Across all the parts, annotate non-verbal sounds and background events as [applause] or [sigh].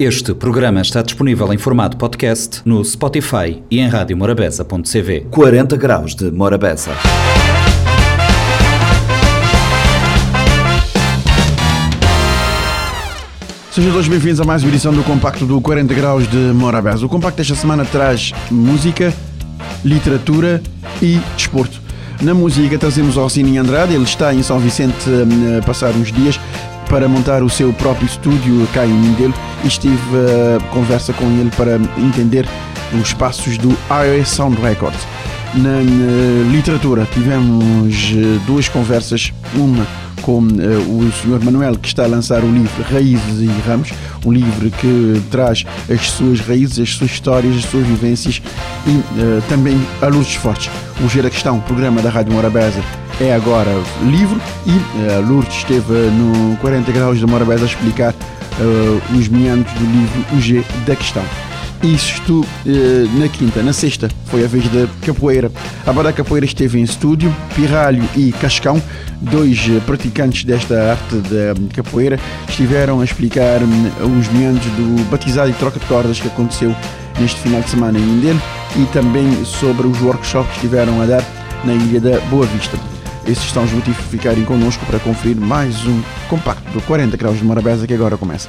Este programa está disponível em formato podcast no Spotify e em radiomorabeza.cv. 40 graus de Morabeza. Sejam todos bem-vindos a mais uma edição do Compacto do 40 Graus de Morabeza. O Compacto desta semana traz música, literatura e desporto. Na música trazemos o Rossini Andrade, ele está em São Vicente hum, a passar uns dias para montar o seu próprio estúdio cá em Mindelo e estive a conversa com ele para entender os passos do iOS Sound Records. Na, literatura tivemos eh, duas conversas, uma com uh, o Sr. Manuel que está a lançar o livro Raízes e Ramos, um livro que traz as suas raízes, as suas histórias, as suas vivências e uh, também a Luzes Fortes. O Gira Questão, programa da Rádio Morabeza, é agora livro e uh, Lourdes esteve no 40 Graus de Morabeza a explicar uh, os meandros do livro O G da Questão. Isto uh, na quinta, na sexta foi a vez da capoeira. A banda capoeira esteve em estúdio, Pirralho e Cascão, dois praticantes desta arte da capoeira, estiveram a explicar um, os meandros do batizado e troca de cordas que aconteceu neste final de semana em Indel e também sobre os workshops que estiveram a dar na Ilha da Boa Vista. Esses estão os motivos ficarem connosco para conferir mais um compacto do 40 graus de Morabeza que agora começa.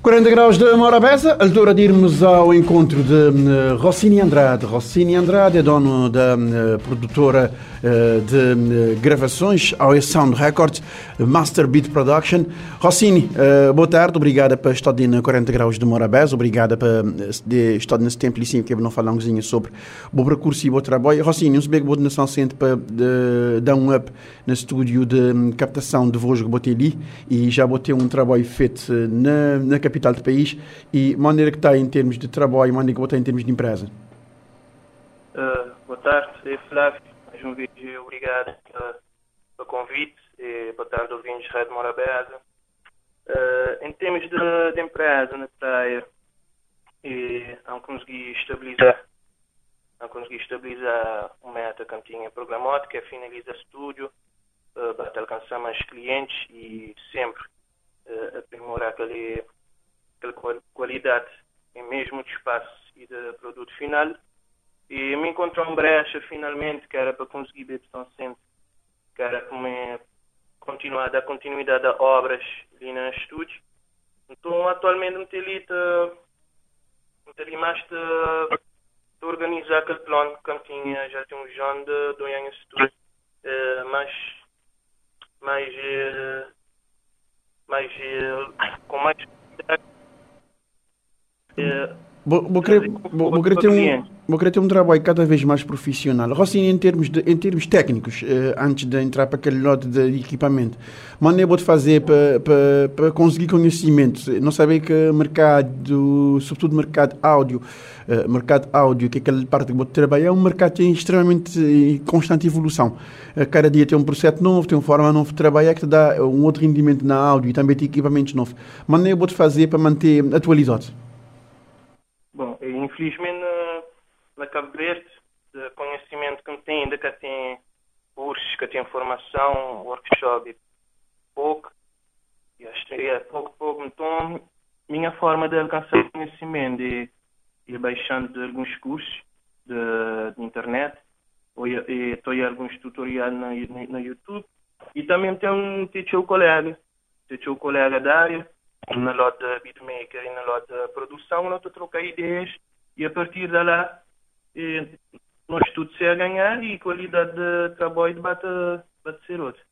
40 graus de Morabeza, altura de irmos ao encontro de uh, Rossini Andrade. Rossini Andrade é dono da uh, produtora uh, de gravações AOS Sound Records, Master Beat Production. Rossini, boa tarde, obrigada por estar na 40 graus de Morabeza, obrigada por estar nesse tempo assim que não falar um pouquinho sobre o percurso e o trabalho. Rossini, uns bem boa nação sente para dar um up no estúdio de captação de voz que botei ali e já botei um trabalho feito na, na capital do país e maneira que está em termos de trabalho, maneira que está em termos de empresa? Uh, boa tarde, Flávio. Mais uma vez, obrigado pelo convite e boa tarde, ouvintes Rádio Morabeza. Uh, em termos de, de, empresa na praia, e não consegui estabilizar não consegui estabilizar uma meta que tinha programado, que é finalizar estúdio, uh, para alcançar mais clientes e sempre uh, aprimorar aquele aquela qualidade em mesmo de espaço e de produto final. E me encontrou um brecha finalmente que era para conseguir tão sempre, que era para continuar a dar continuidade a obras ali no estúdio. Então atualmente me ali, mais de, de organizar aquele plano que tinha, já tinha um ano de de estúdio, mas mais, uh, mais, uh, com mais Vou, vou, querer, vou, vou, querer ter um, vou querer ter um trabalho cada vez mais profissional. Rossi, em termos, de, em termos técnicos, eh, antes de entrar para aquele lote de equipamento, maneira vou fazer para, para, para conseguir conhecimento. Não saber que mercado, sobretudo mercado áudio, eh, mercado áudio, que é aquela parte que vou trabalhar, é um mercado em extremamente em constante evolução. Eh, cada dia tem um processo novo, tem uma forma nova de trabalhar que te dá um outro rendimento na áudio e também tem equipamentos novos. Maneira vou fazer para manter atualizado. Infelizmente na, na Cabo Verde, de conhecimento que me tem, ainda que tem cursos, que tem formação, workshop, pouco, e que é pouco, pouco, então minha forma de alcançar conhecimento é ir baixando de alguns cursos de, de internet, ou estou em alguns tutoriais na, na, na, YouTube, e também tenho um teacher colega, teacher colega da área, na lote de beatmaker e na lote de produção, nós trocar ideias e a partir de lá nós tudo se a ganhar e a qualidade de trabalho bate, bate ser outra.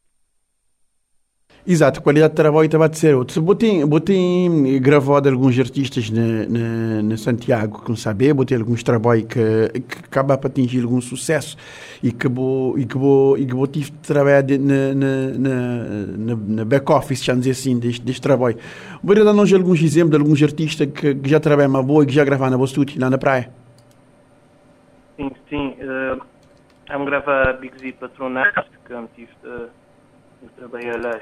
Exato, a qualidade de trabalho também de ser outra. Botei, botei gravado alguns artistas na, Santiago, que não sabe, botei alguns trabalhos que, que acabam para atingir algum sucesso e que vou, e que vou, e que vou tive de trabalhar na, na, na, na back-office, já dizer assim, deste, deste trabalho. Vou dar-nos alguns exemplos de alguns artistas que, que já trabalham na boa e que já gravaram na boa lá na praia. Sim, sim. Uh, vamos gravar Big Z Patronato, que eu tive de, de trabalhar lá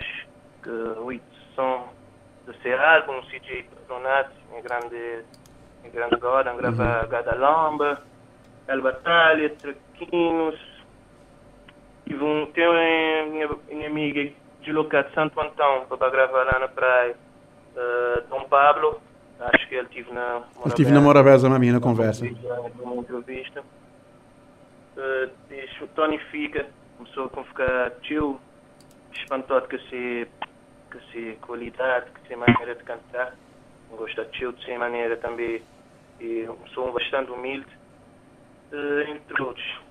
eh, 800 de ces albums, CJ Donat, une grande, une grande hora, on grava mm -hmm. Gadalamba, El Batalha, Trequinos. E vão ter um, uhum. minha, minha amiga de local de Santo Antão para gravar lá na praia, uh, Dom Pablo. Acho que ele estive na Morabeza. Estive na Morabeza na minha conversa. Uma entrevista. Uh, eh, deixo, o Tony fica, começou a convocar tio, espantou que se que se qualidade, que se maneira de cantar. Gosta de de ser maneira também, e sou bastante humilde, uh, entre outros.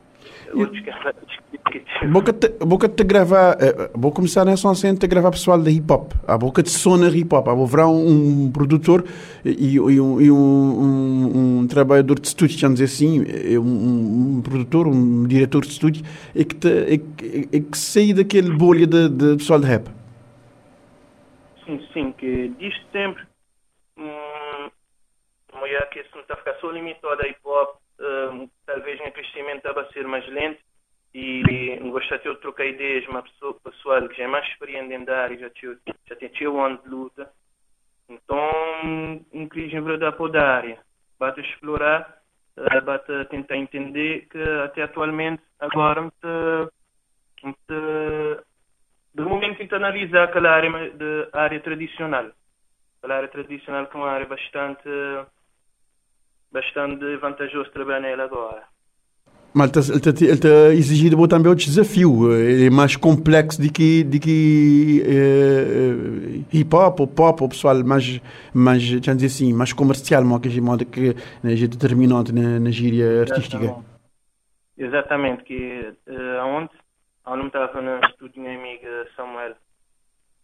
Boca te, boca te gravar, eh, vou começar nessa a gravar pessoal da hip hop. A boca de sona hip hop. Vou virar um, um produtor e, e, um, e um, um, um, trabalhador de estúdio, vamos dizer assim, um, produtor, um diretor de estúdio, e que, te, e, que sair daquele bolha de, de pessoal de rap. Sim, sim, que diz sempre, hum, mulher que isso não está a ficar só limitado a hip hop uh, talvez o crescimento estava a ser mais lento e gostaria de trocar ideias com uma pessoa pessoal que já é mais experiente da área, já tinha, já tinha um ano de luta. Então, não queria enveredar para a área. Basta explorar, uh, basta tentar entender que até atualmente, agora, me de momento tento analisar aquela área, de, área tradicional. Aquela área tradicional que é uma área bastante bastante vantajoso trabalhar nela agora. Mas ele está exigido também outro desafio, é mais complexo do que, de que é, hip hop ou pop, o pessoal mais, mais, dizer assim, mais comercial, que modo que a gente determinante na, na gíria artística. Exatamente, Exatamente que uh, aonde, aonde estava no estúdio minha amiga Samuel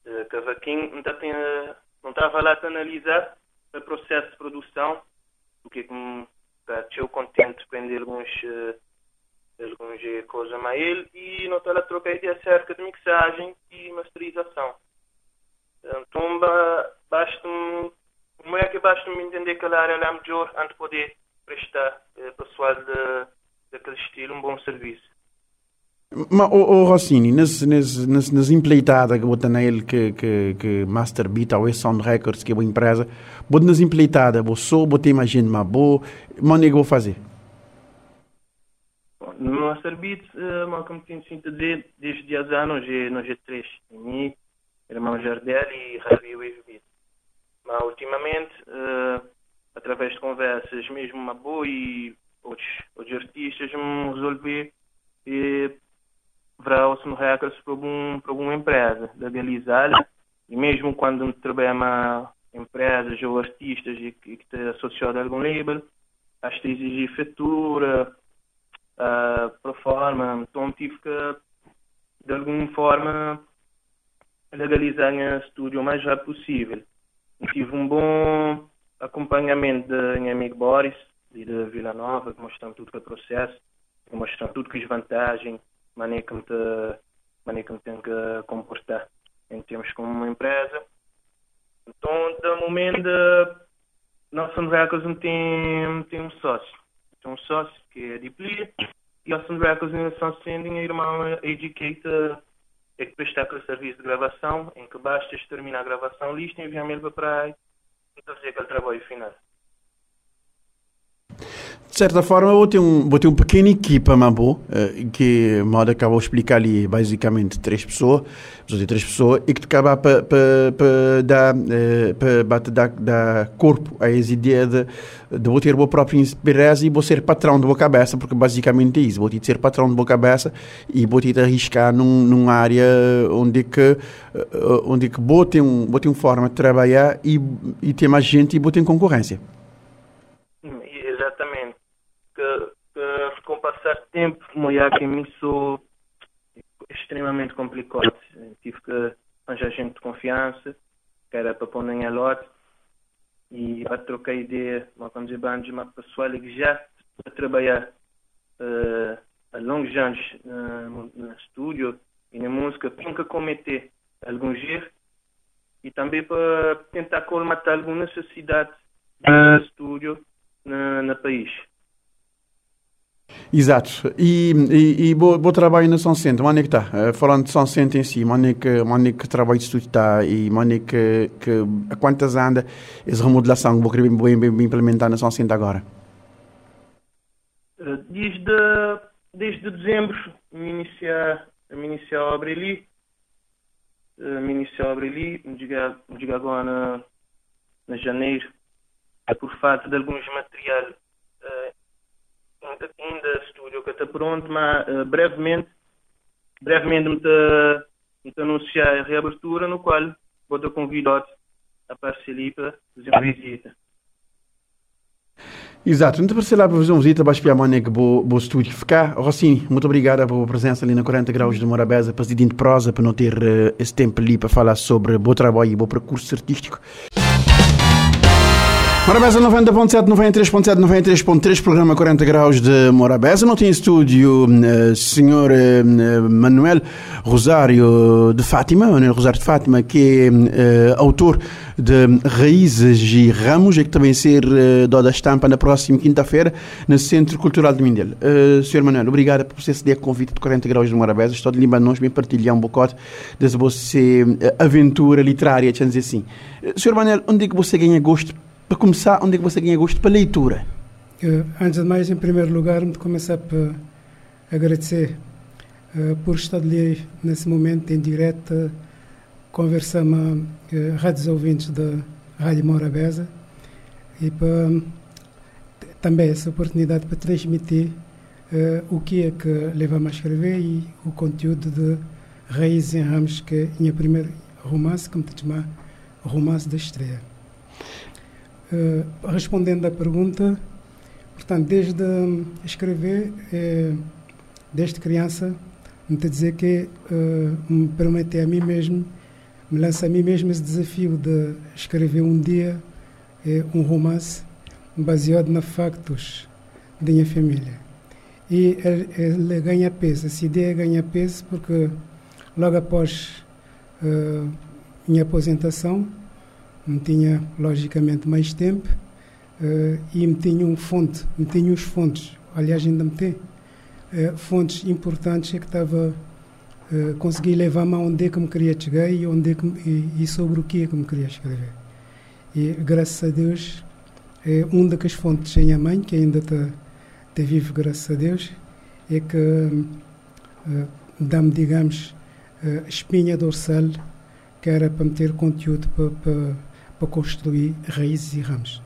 uh, Cavaquinho, não estava lá a analisar o processo de produção porque como estou contente de aprender alguns, uh, alguns coisas a ele e não estou a trocar ideia acerca de mixagem e masterização. Então, basta-me, como é que basta-me entender que a área é melhor antes de poder prestar uh, pessoal daquele estilo um bom serviço. Mas, o, Rossini, nas, nas, nas, nas empleitadas que bota nele que, que, que Master Beat ou Sound Records, que é uma empresa, bota nas empleitadas, vou só, botar imagina, mas vou, mas que vou fazer? No Master Beat, uh, como tinha sido dizer, desde dias anos, no G3, mim, irmão Jardel e Ravi Wave Beat. Mas ultimamente, uh, através de conversas, mesmo uma boa e outros, outros artistas, me resolvi e os hackers para, um, para uma empresa, legalizar e mesmo quando trabalha em empresas ou artistas e que, que associado a algum label, acho que exigir fatura, uh, para forma, então tive que de alguma forma legalizar o estúdio o mais rápido possível. E tive um bom acompanhamento de meu amigo Boris, de Vila Nova, que mostrou tudo que é processo, que mostrou tudo que as vantagens, maneira que me, maneira que comportar em termos como uma empresa. Então, de momento, nossa Records não tem, tem um sócio. Tem um sócio que é de Plia e nossa Records ainda são sendo a irmã Educator é que prestar aquele serviço de gravação em que basta terminar a gravação, lista, enviar-me para aí e fazer aquele trabalho final certa forma, vou ter um, vou ter uma pequena equipa, Mambo, eh, que moda acabou de explicar ali, basicamente, três pessoas, de três pessoas, e que acaba para dar, para dar, dar corpo a essa ideia de, de vou ter a própria empresa e vou ser patrão da boa cabeça, porque basicamente é isso, vou ter de ser patrão da boa cabeça e vou ter de arriscar num, numa área onde que, eh, onde que vou ter, um, vou ter uma forma de trabalhar e, e ter mais gente e vou ter concorrência. Tempo, que me sou extremamente complicado. Tive que arranjar gente de confiança, que era para pôr em lote, e para trocar ideia, uma coisa de uma pessoa que já a trabalhar uh, há longos anos uh, no estúdio e na música, nunca cometer algum erro e também para tentar colmatar alguma necessidade do estúdio no, no país. Exato. E, e, e bom, trabalho na São Centro, onde é que está? Uh, falando de São Centro em si, onde é que, onde é que trabalho de estudo está e onde é que, que, a quantas anda essa remodelação que vou querer bem, bem, bem implementar na São Centro agora? Eh, desde, desde dezembro, me iniciar, me iniciar a obra ali, me iniciar a obra ali, me diga, me diga agora na, na janeiro, por falta de alguns material uh, ainda, ainda estúdio que está pronto, mas uh, brevemente, brevemente me anunciar a reabertura no qual vou te convidar a para fazer uma visita. Exato, então para lá para fazer uma visita, para espiar a que vou estúdio ficar. Rossini, muito obrigado pela presença ali na 40 graus de Morabeza, presidente prosa, para não ter uh, esse tempo ali para falar sobre o bom trabalho e o bom percurso artístico. Morabeza 90.7, 93.7, 93.3, programa 40 graus de Morabeza. Não tem estúdio uh, senhor uh, Manuel Rosário de Fátima, Manuel Rosário de Fátima, que é autor de Raízes e Ramos, e que também ser uh, dada estampa na próxima quinta-feira no Centro Cultural de Mindelo. Senhor Manuel, obrigado por você ceder convite de 40 graus de Morabeza. Estou de Libanon, bem partilhar um bocado dessa vossa aventura literária, deixa dizer assim. Senhor Manuel, onde é que você ganha gosto para começar, onde é que você ganha gosto para leitura? Antes de mais, em primeiro lugar, me começar por agradecer uh, por estar ali nesse momento em direto, conversar com uh, rádios ouvintes da Rádio Morabeza e para também essa oportunidade para transmitir uh, o que é que leva-me a escrever e o conteúdo de Raízes em Ramos, que é a minha primeira romance, como te chamar, romance da estreia. Uh, respondendo à pergunta, portanto, desde escrever, é, desde criança, me dizer que uh, me prometi a mim mesmo, me lança a mim mesmo esse desafio de escrever um dia um romance baseado na factos da minha família. E ele, ele, ganha peso, essa ideia ganha peso porque logo após uh, minha aposentação, me tinha logicamente mais tempo uh, e me tinha um fonte, me tinha os fontes, aliás ainda me tem uh, fontes importantes é que estava uh, consegui levar-me aonde é que me queria chegar e, onde é que, e, e, sobre o que é que me queria escrever. E graças a Deus, é, um daquelas fontes é a mãe, que ainda está tá vivo, graças a Deus, é que uh, dá-me, digamos, uh, espinha dorsal que era para meter conteúdo para, para para construir raízes e ramos.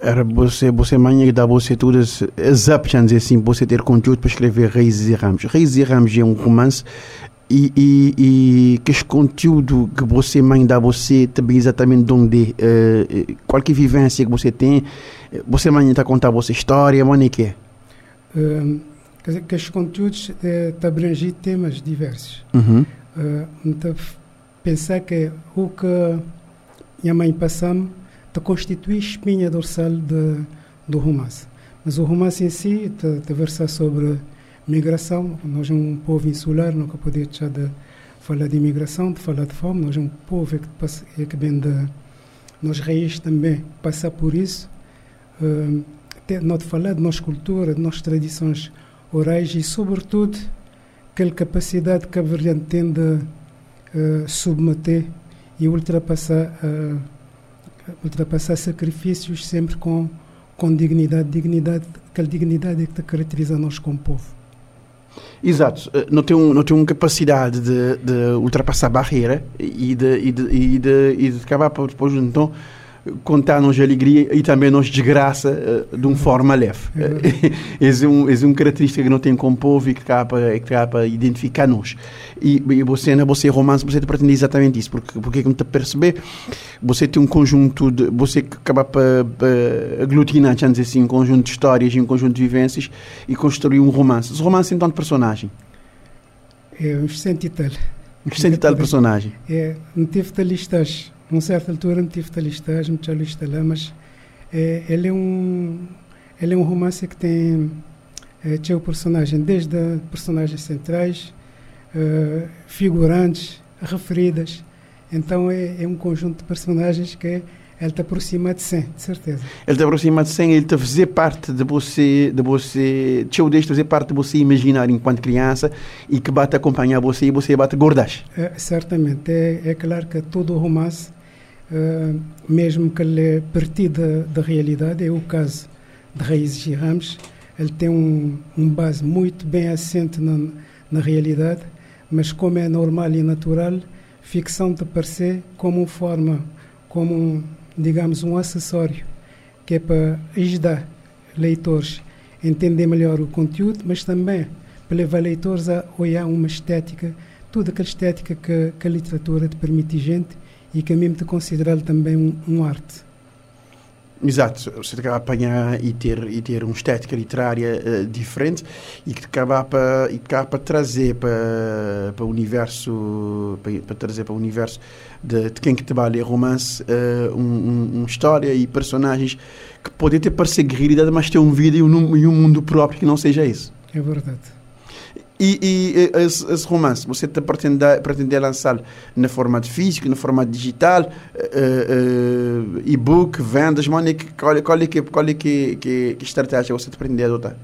Era você, você manha dá você todas as apps, assim, você ter conteúdo para escrever Raízes e Ramos. Raízes e Ramos é um romance e, e, e que esse conteúdo que você mãe dá você também exatamente de onde uh, qualquer vivência que você tem, você mãe está a contar a vossa história, mano, que é? Uh, quer dizer, que esses conteúdos uh, abrangem temas diversos. Uhum. Uh, então, pensar que o que minha mãe passou-me de constituir espinha dorsal de, do romance. Mas o romance em si te, te versa sobre migração. Nós é um povo insular, nunca podia deixar de falar de imigração, de falar de fome. Nós é um povo que, passa, que vem de. Nós raízes também passar por isso. Uh, não de falar de nossa cultura, de nossas tradições orais e, sobretudo, aquela capacidade que a variante tem de uh, submeter e ultrapassar, uh, ultrapassar sacrifícios sempre com, com dignidade, dignidade, aquela dignidade que caracteriza nós como povo. Exato, eh, não tem, um, não tem uma capacidade de, de ultrapassar barreira e de, e de, e de, e de acabar depois então contar-nos alegria e também nos desgraça uh, de uma forma leve. [laughs] É, é, um, é uma característica que não tem como povo e que que acaba identificar-nos. E, e você, na você romance, você pretende exatamente isso, porque, porque como te perceber, você tem um conjunto de, você acaba para aglutinar, dizer assim, um conjunto de histórias e um conjunto de vivências e construir um romance. Os romances então de personagem? É, uns cento e tal. Uns cento e tal personagem? É, não tive listas a uma certa altura me tive listagem, me tinha lista é, ele é um ele é um romance que tem é, tinha o personagem desde personagens centrais, é, figurantes, referidas. Então é, é, um conjunto de personagens que ele te aproxima de 100, de certeza. Ele te aproxima de 100, ele te fazer parte de você, de você, teu deixa fazer parte de você imaginar enquanto criança e que bate acompanhar você e você bate gordas. É, certamente, é, é claro que todo o romance uh, mesmo que ele é partido da, realidade, é o caso de Raízes e Ramos, ele tem um, um base muito bem assente na, na realidade, mas como é normal e natural, ficção te parecer como forma, como um, digamos um acessório que é para ajudar leitores a entender melhor o conteúdo, mas também para levar leitores a olhar uma estética, toda aquela estética que, que a literatura te permite gente e que a mim te considero também um, um arte. Exato, você acaba a apanhar e ter, e ter uma estética literária uh, diferente e que acaba para e para trazer para, para o universo para, trazer para o universo de, de quem que trabalha romance uh, um, um, história e personagens que podem ter parecer guerrilha mas ter uma vida e um, e um mundo próprio que não seja isso. É verdade. E, e esse, esse, romance, você está pretende, pretende lançar na formato físico, na formato digital, uh, uh, e-book, vendas, mano, qual, qual é, que, qual é que, que, que estratégia você pretende adotar?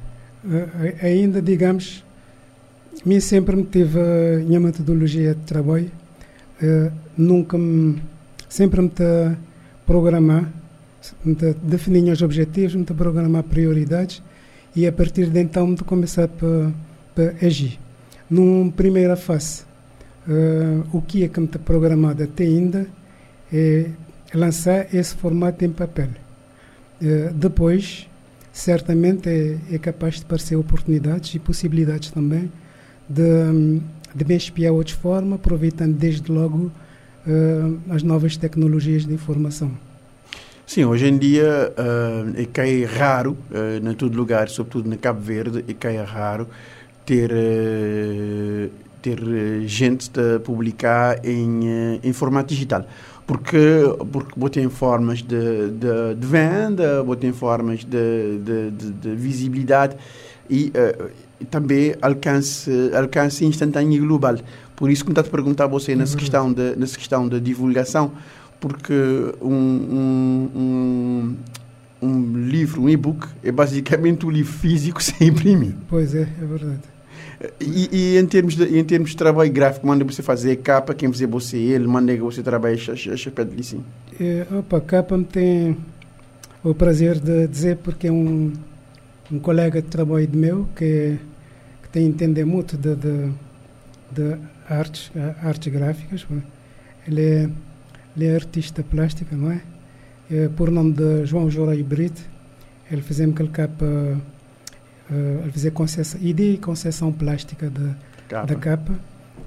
Uh, ainda, digamos, mim sempre me tive a minha metodologia de trabalho, nunca me, sempre me te programar, me te definir os objetivos, me te programar prioridades e a partir de então me começar a para agir. Numa primeira fase, uh, o que é que está programado até ainda é lançar esse formato em papel. Uh, depois, certamente é, é, capaz de aparecer oportunidades e possibilidades também de, de me espiar outra forma, aproveitando desde logo uh, as novas tecnologias de informação. Sim, hoje em dia uh, é raro, uh, em todo lugar, sobretudo na Cabo Verde, é que é raro ter, eh, ter eh, gente a publicar em, eh, em formato digital. Porque, porque botem formas de, de, de venda, botem formas de, de, de, de visibilidade e uh, também alcance, alcance instantâneo e global. Por isso que me está a perguntar a você nessa, uhum. questão de, nessa questão da divulgação, porque um, um, um um livro, um e-book, é basicamente um livro físico [laughs] sem imprimir. Pois é, é verdade. E, e, em, termos de, em termos de trabalho gráfico, manda você fazer capa, quem fazer você, ele, manda você trabalhar a chapéu de sim. É, opa, capa me tem o prazer de dizer porque é um, um colega de trabalho de meu que, que tem entender muito de, de, de artes, artes gráficas. Ele é, ele é artista plástica, não é? é por nome de João Jorei Brito. Ele fez-me aquele capa uh, fazer concessão, e concessão plástica de, capa. da capa.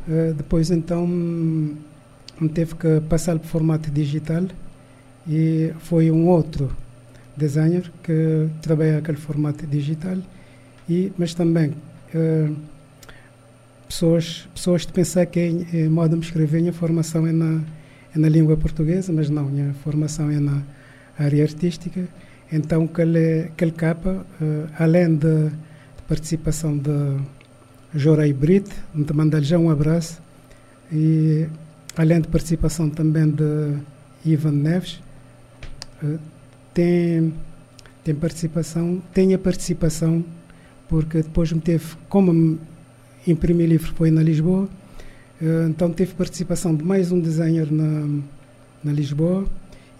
Uh, depois então me teve que passar para formato digital e foi um outro designer que trabalha aquele formato digital e mas também uh, pessoas pessoas de pensar que é, é modo de escrever minha formação é na é na língua portuguesa mas não minha formação é na área artística então, aquele, aquele capa, uh, além de, participação de Jorei Brito, te mando já um abraço, e além de participação também de Ivan Neves, uh, tem, tem participação, tem a participação, porque depois me teve, como imprimi livro foi na Lisboa, uh, então teve participação de mais um designer na, na Lisboa,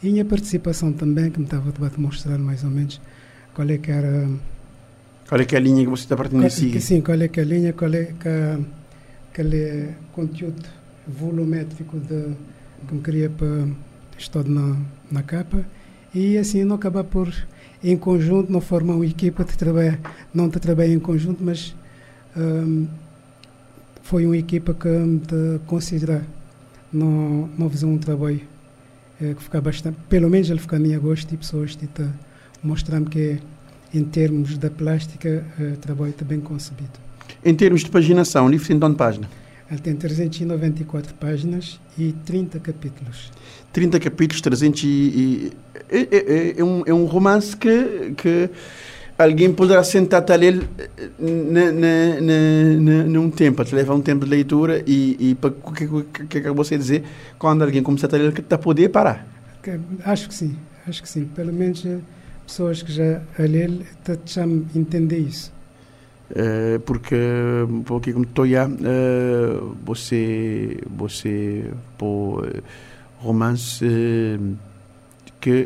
e minha participação também, que me estava a mostrar mais ou menos qual é que era. Qual é que é a linha que você está partindo seguir? Sim, qual é que é a linha, qual é que é aquele conteúdo volumétrico de, que me queria para estar na, na capa. E assim não acabar por, em conjunto, não formar uma equipa de trabalho, não de trabalho em conjunto, mas um, foi uma equipa que me considerar não, não fazer um trabalho é, que fica bastante, pelo menos ele fica a minha gosto e pessoas que tá, mostrando que em termos da plástica o trabalho está bem concebido. Em termos de paginação, o livro tem de página? Ele tem 394 páginas e 30 capítulos. 30 capítulos, 300 e... e é, é, é, um, é um romance que, que alguém poderá sentar a ler num tempo, a levar um tempo de leitura e, e para o que, que, que acabou de dizer, quando alguém começar a ler, que está a poder parar. Acho que sim, acho que sim. Pelo menos eh, pessoas que já a ler já entender isso. Uh, porque porque como estou já você você por romance que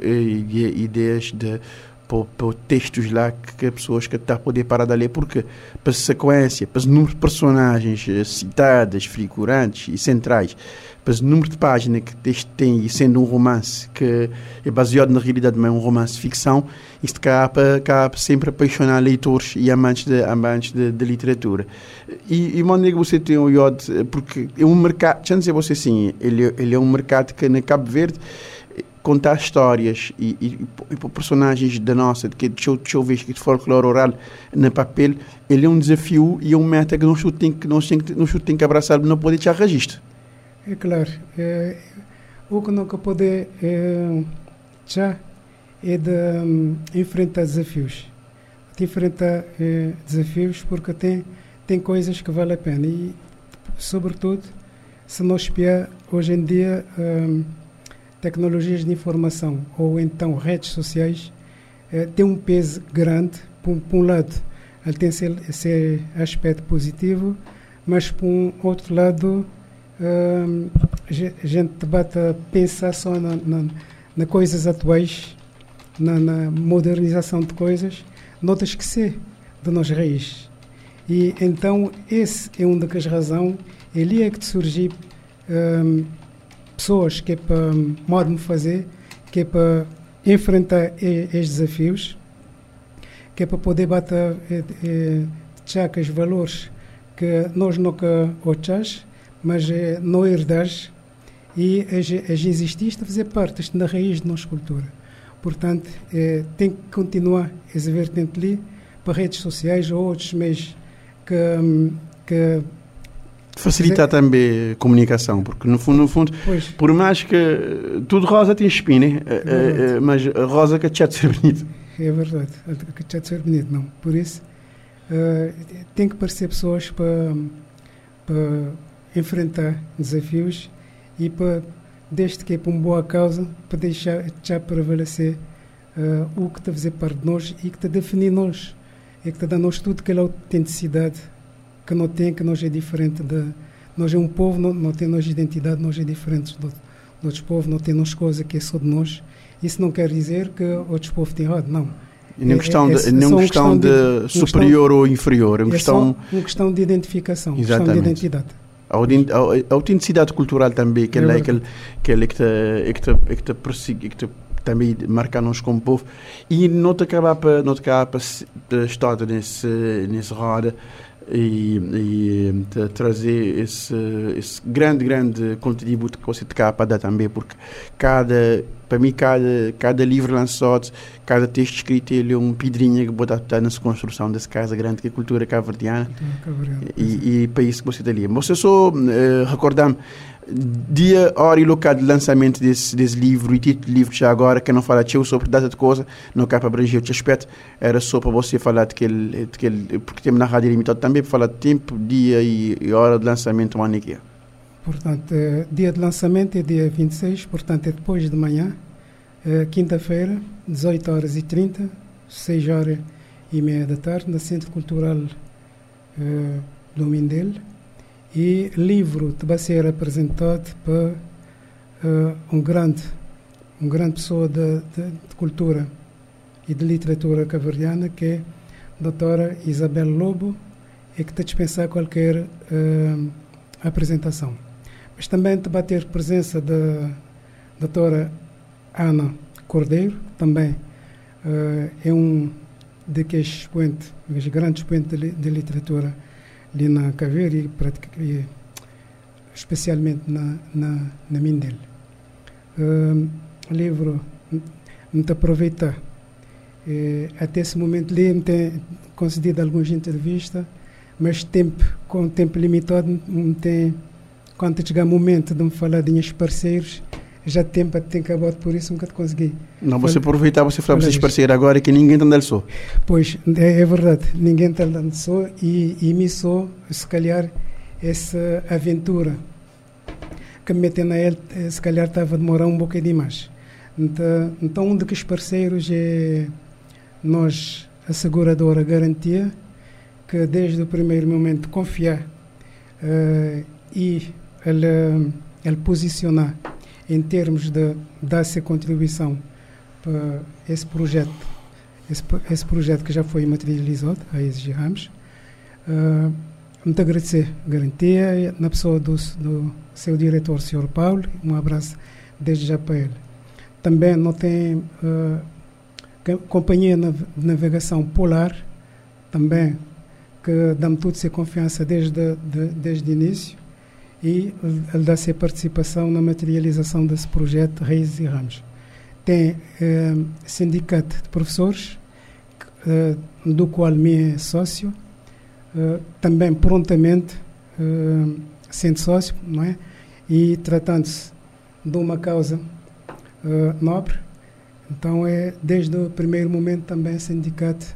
ideias de para textos lá que, que pessoas que estão a poder parar de ler, porque para sequência, para número de personagens eh, citadas, figurantes e centrais, para o número de páginas que este tem, e sendo um romance que é baseado na realidade, mas é um romance ficção, isto acaba, acaba sempre apaixonar leitores e amantes de, amantes de, de literatura. E, e Mónica, você tem o IOD, porque é um mercado, já dizer você assim, ele, ele é um mercado que na Cabo Verde contar histórias e, e, e personagens da nossa, que deixa, deixa eu ver, de folclore oral no papel, ele é um desafio e é um meta que nós tem que, nós tem que, que abraçar, não pode deixar registro. É claro. É, o que nunca pode é, já é de um, enfrentar desafios. De enfrentar é, desafios porque tem, tem coisas que valem a pena. E, sobretudo, se nós espiar hoje em dia. Um, tecnologias de informação ou então redes sociais eh, tem um peso grande. Por, por um lado, ele tem esse, aspecto positivo, mas por um outro lado, uh, a gente bate a pensar só na, na, na coisas atuais, na, na, modernização de coisas, nota esquecer de nós raízes. E então, esse é uma das razões, ele é que surgiu um, pessoas que é para modo de fazer, que é para enfrentar estes desafios, que é para poder bater é, é, os valores que nós nunca ochas, mas é, não herdamos e as, a fazer parte da raiz da nossa cultura. Portanto, tem que continuar essa vertente ali para redes sociais ou outros meios que, que Facilitar também a comunicação, porque no fundo, no fundo por mais que tudo rosa tem espinho, né? é, é, é, mas a rosa que de ser bonito. É verdade, que de ser bonito, não. Por isso, uh, tem que parecer pessoas para, para enfrentar desafios e para, desde que é para uma boa causa, para deixar já prevalecer uh, o que está a fazer parte de nós e que está a definir nós, e que está a dar nós tudo aquela autenticidade que não tem, que nós é diferente de. Nós é um povo, não, não tem nossa identidade, nós é diferente de, de outros povos, não tem nós coisa que é só de nós. Isso não quer dizer que outros povos têm errado, não. E não é questão, é, é, de, não questão, questão de, de superior questão, ou inferior, é uma questão... É uma questão de identificação, Exatamente. questão de identidade. A, autenticidade cultural também, que é, é que, que, é que, te, é que, te, é que te persegue, que te também marcar-nos como povo. E não te acaba para, não te acaba para estar nesse, nesse roda e, e trazer esse, esse grande, grande contributo que você te para dar também, porque cada, para mim, cada, cada livro lançado, cada texto escrito, ele é um pedrinho que pode estar nessa construção dessa casa grande que é a cultura cabo-verdiana. E, e para isso que você está ali. Você só uh, recordar-me dia, hora e local de lançamento desse, desse livro e título de livro já agora, que não fala teu sobre data de coisa, não quer para abranger outro aspecto, era só para você falar de aquele, de aquele porque temos na rádio limitado também para falar de tempo, dia e, e hora de lançamento, ano que é. Portanto, eh, dia de lançamento é dia 26, portanto é depois de manhã, é, quinta-feira, 18 horas e 30, 6 horas e meia da tarde, no Centro Cultural é, do Mindelo e livro vai ser apresentado para uh, um grande um grande pessoa de, de, de, cultura e de literatura caverdiana que é a doutora Isabel Lobo e que está a dispensar qualquer uh, apresentação. Mas também vai ter presença da doutora Ana Cordeiro, também uh, é um de que expoente, um grande expoente de, de literatura ali na Caveira e, e especialmente na, na, na Mindel. Uh, livro muito aproveita eh, até esse momento ali me tem concedido algumas entrevistas mas tempo com tempo limitado não tem quando chegar o momento de me falar de meus parceiros já tempo tem acabado por isso nunca consegui. Não, você aproveitar, você falar para vocês parceiros agora que ninguém está andando só. Pois, é, é, verdade, ninguém está andando só e, e me sou, se calhar, essa aventura que me metendo na ele, eh, se calhar estava a demorar um bocadinho mais. Então, então um dos parceiros é nós, a seguradora garantia, que desde o primeiro momento confiar uh, e ele, ele posicionar em termos de dar essa contribuição para esse projeto esse, esse projeto que já foi materializado, a Exige Ramos. Uh, muito agradecer a garantia na pessoa do, do seu diretor, Sr. Paulo, um abraço desde já para ele. Também não tem uh, companhia de navegação polar, também, que dá-me tudo sem confiança desde, de, desde o início e ele dá-se participação na materialização desse projeto Raízes e Ramos. Tem uh, sindicato de professores, uh, do qual me é sócio, uh, também prontamente sendo sócio, não é? E tratando-se de uma causa nobre, então é desde o primeiro momento também sindicato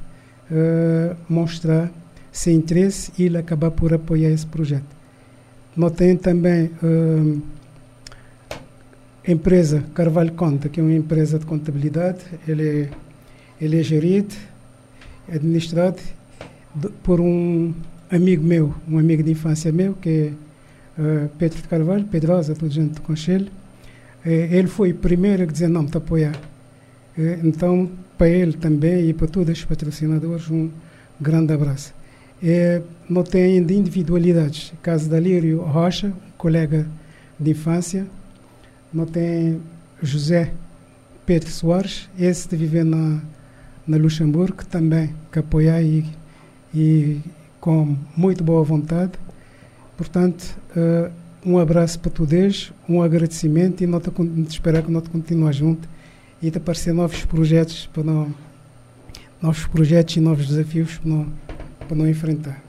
mostrar seu interesse e ele acabar por apoiar esse projeto. Nós temos também empresa Carvalho Conta, que é uma empresa de contabilidade, ele é, ele é gerido, administrado por um amigo meu, um amigo de infância meu, que é uh, Pedro de Carvalho, Pedrosa, tudo gente do Conselho. Uh, ele foi o primeiro a dizer não, te apoiar. Uh, então, para ele também e para todos os patrocinadores, um grande abraço. Uh, não tem ainda individualidades. Caso da Lírio Rocha, colega de infância, não tem José Pedro Soares, esse de viver na, na Luxemburgo, também que apoiar e, e com muito boa vontade. Portanto, uh, um abraço para todos, um agradecimento e nota, esperar que nós continuemos juntos e de aparecer novos projetos para não, novos projetos e novos desafios para não, para não enfrentar.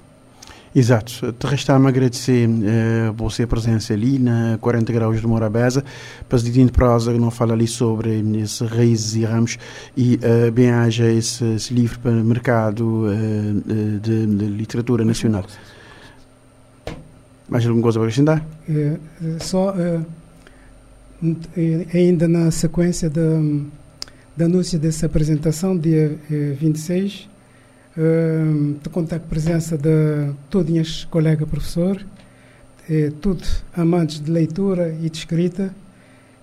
Exato. Te resta-me agradecer você a presença ali na 40 Graus de Morabeza, para prosa que não fala ali sobre esse raízes e ramos e uh, bem haja esse, esse, livro para o mercado uh, de, de, literatura nacional. Mais alguma coisa para acrescentar? É, só ainda na sequência da, da anúncio dessa apresentação, dia 26, Uh, de contar com a presença de todos os colegas professores, eh, tudo amantes de leitura e de escrita,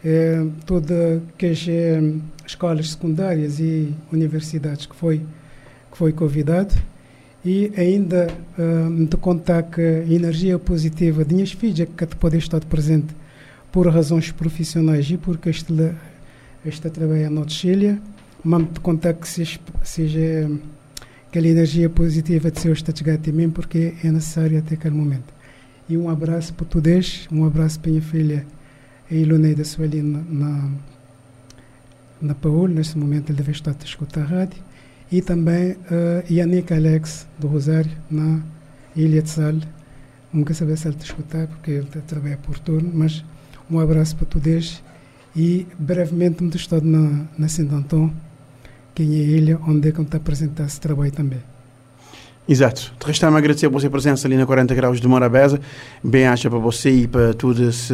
eh, todas as eh, escolas secundárias e universidades que foi, que foi convidado. E ainda uh, de contar com a energia positiva de minhas filhas que podem estar presente por razões profissionais e porque este, este trabalho no Chile, mas de contar que seja, seja aquela energia positiva de seus está chegando a mim porque é necessário até aquele momento. E um abraço para todos, um abraço para minha filha Iluneida Sueli na, na, na Paul, neste momento ele deve estar a escutar a rádio, e também uh, Yannick Alex do Rosário, na Ilha de Sal. Nunca saber se ele está a escutar porque ele está a trabalhar por turno, mas um abraço para todos e brevemente me estou na, na Santo quem é ele, onde é que está a apresentar esse trabalho também. Exato. De resta-me agradecer a vossa presença ali na 40 Graus de Morabeza. Bem acha para você e para tudo, esse,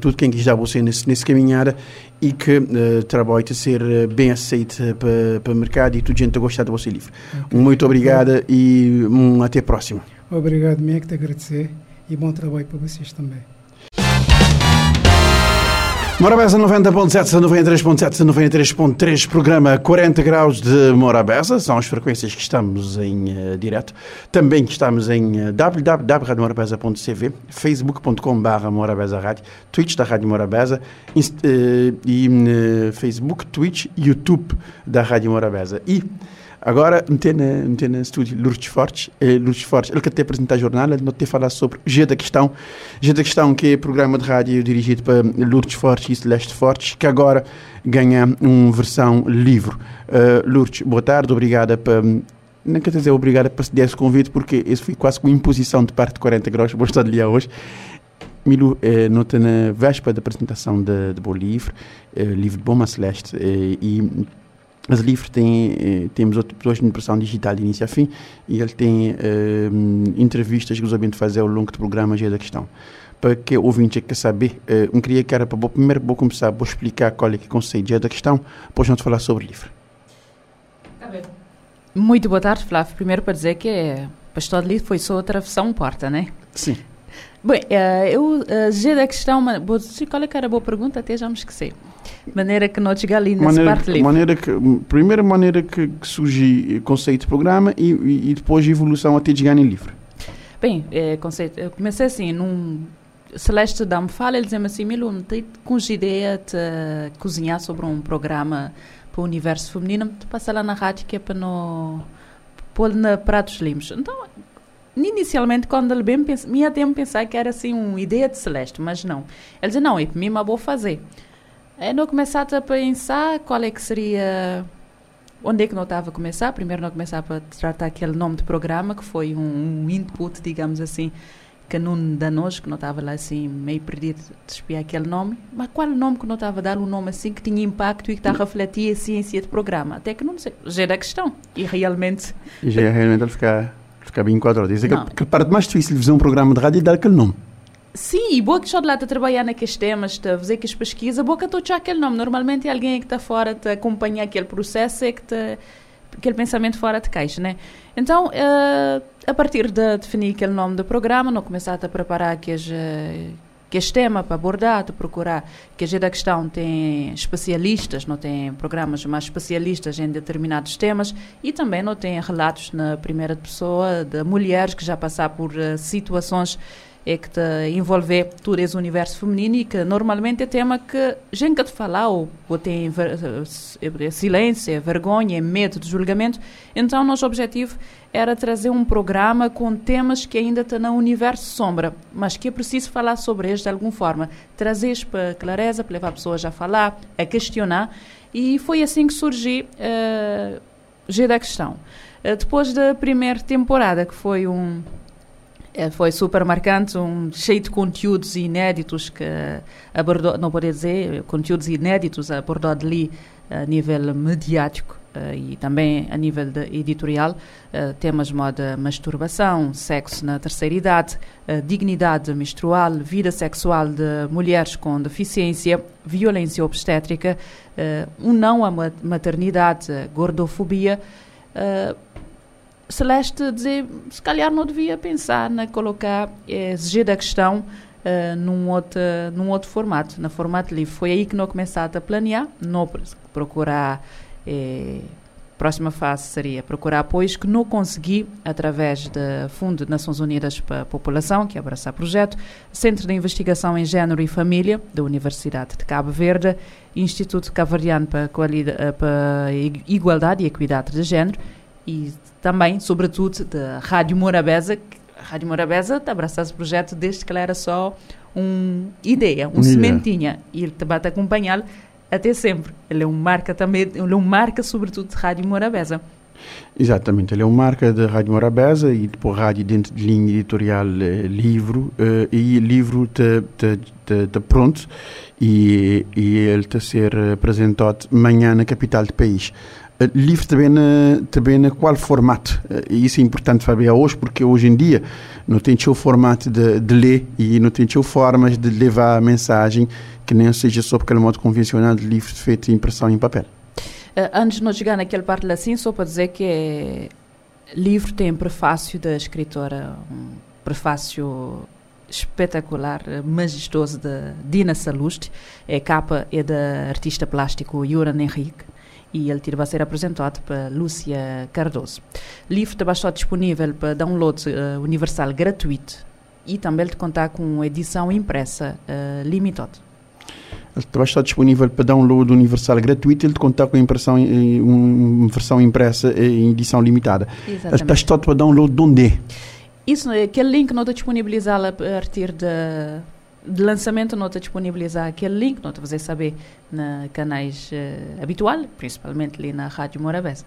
tudo quem quiser você nesse, nesse caminhada e que uh, trabalhe a ser eh, bem aceito para, para o mercado e tudo gente a gostar do vosso livro. Okay. Muito obrigada e um, até a próxima. Obrigado, minha que te agradecer e bom trabalho para vocês também. Morabeza 90.7, 93.7, 93.3, programa 40 graus de Morabeza, são as frequências que estamos em uh, direto. Também estamos em uh, www.radiomorabeza.cv, facebook.com.br Morabeza Rádio, Twitch da Rádio Morabeza uh, e uh, Facebook, Twitch, YouTube da Rádio Morabeza. E Agora, meter na estúdio Lourdes Fortes, eh, Lourdes Fortes, ele que até apresentar jornal, ele não te falar sobre G da Questão, G da Questão que é programa de rádio dirigido para Lourdes Fortes e Celeste Fortes, que agora ganha uma versão livro. Uh, Lourdes, boa tarde, obrigada por não quero dizer obrigada por ceder esse convite, porque isso foi quase uma imposição de parte de 40 graus, vou estar ali hoje. Milu, eh, nota na véspera da apresentação de, de Bom Livro, eh, livro de Boma Celeste, eh, e mas o livro tem, eh, temos duas de impressão digital de início a fim e ele tem eh, entrevistas que os ouvintes fazem ao longo do programa já da questão. Para que o ouvinte quer saber, eh, eu queria que era para primeiro vou começar a explicar qual é, que é conceito da questão, depois vamos falar sobre o livro. Tá Muito boa tarde, Flávio. Primeiro para dizer que Pastor de Livro foi só outra versão porta, né? Sim. Bem, uh, eu uh, da questão, qual é que era a boa pergunta? Até já me esqueci. Maneira que nós ali nessa maneira, parte livre. Maneira que, primeira maneira que, que surge o conceito de programa e, e, e depois a evolução até chegar em livre. Bem, é, conceito, eu comecei assim, num Celeste dá-me fala, ele dizia-me assim, Milu, com ideia de cozinhar sobre um programa para o universo feminino, tu passa lá na rádio que é para não pôr na pratos limpos. Então, inicialmente, quando ele bem pensa, me até pensar que era assim uma ideia de Celeste, mas não. Ele dizia, não, é para mim, mas vou fazer. Aí não começar a pensar qual é que seria onde é que não estava a começar? Primeiro não começava a tratar aquele nome de programa, que foi um, um input, digamos assim, que não danou, que não estava lá assim meio perdido de espiar aquele nome. Mas qual o nome que não estava a dar um nome assim que tinha impacto e que está a refletir a ciência do programa? Até que não sei, já era a questão. E realmente... E já é realmente ele ficar, ficar bem enquadrado. Isso é que, que a parte mais difícil de fazer um programa de rádio é dar aquele nome. Sim, e boa que só de lá está a trabalhar naqueles temas, está a fazer aquelas pesquisas, boa que estou já aquele nome. Normalmente é alguém que está fora, te acompanha aquele processo, é que te, aquele pensamento fora de caixa, né? Então, uh, a partir de definir aquele nome do programa, não começar a preparar aqueles, uh, aqueles temas para abordar, de procurar, que a da questão tem especialistas, não tem programas mais especialistas em determinados temas e também não tem relatos na primeira pessoa de mulheres que já passaram por uh, situações é que te envolver todo esse universo feminino e que normalmente é tema que gente que te fala ou, ou tem é silêncio, é vergonha, é medo de julgamento. Então, nosso objetivo era trazer um programa com temas que ainda estão no universo sombra, mas que é preciso falar sobre eles de alguma forma. Trazer para clareza, para levar pessoas a falar, a questionar. E foi assim que surgiu uh, G da Questão. Uh, depois da primeira temporada, que foi um é, foi super marcante, um, cheio de conteúdos inéditos que abordou, não poderia dizer, conteúdos inéditos abordou ali a nível mediático uh, e também a nível editorial, uh, temas como masturbação, sexo na terceira idade, uh, dignidade menstrual, vida sexual de mulheres com deficiência, violência obstétrica, um não à maternidade, gordofobia, Celeste dizer, se calhar não devia pensar na colocar, exigir a questão uh, num, outro, num outro formato, no formato livre. Foi aí que nós começamos a planear, não procurar, eh, próxima fase seria procurar apoios que não consegui através do Fundo de Nações Unidas para a População, que abraça o projeto, Centro de Investigação em Gênero e Família, da Universidade de Cabo Verde, Instituto Cavariano para, para Igualdade e Equidade de Gênero e também, sobretudo, da Rádio Morabeza. A Rádio Morabeza te abraçou esse projeto desde que ela era só uma ideia, uma sementinha. E ele te bate acompanhá-lo até sempre. Ele é uma marca também, ele é uma marca, sobretudo, de Rádio Morabeza. Exatamente, ele é uma marca de Rádio Morabeza e depois rádio dentro de linha editorial eh, livro uh, e livro está pronto e, e ele está a ser apresentado amanhã na capital do país. Eh, livre também na, também na qual formato. Eh, isso é importante saber hoje, porque hoje em dia não tem seu formato de, de ler e não tem formas de levar a mensagem que nem seja só aquele modo convencional de livro feito em impressão em papel. Uh, antes de nós chegar naquele parte assim, só para dizer que é, livro tem prefácio da escritora, um prefácio espetacular, majestoso de Dina Saluste. A capa é da artista plástico Yoran Henrique e ele vai ser apresentado para Lúcia Cardoso. O livro também está disponível para download uh, universal gratuito e também de contar com edição impressa uh, limitada. Ele também está disponível para download universal gratuito e ele contar com impressão, uma versão impressa em edição limitada. Exatamente. Ele está para download de onde? Isso, aquele link não está disponibilizado a partir de de lançamento não está disponibilizar aquele link, não está fazer saber na canais uh, habitual, principalmente ali na Rádio Morabeza.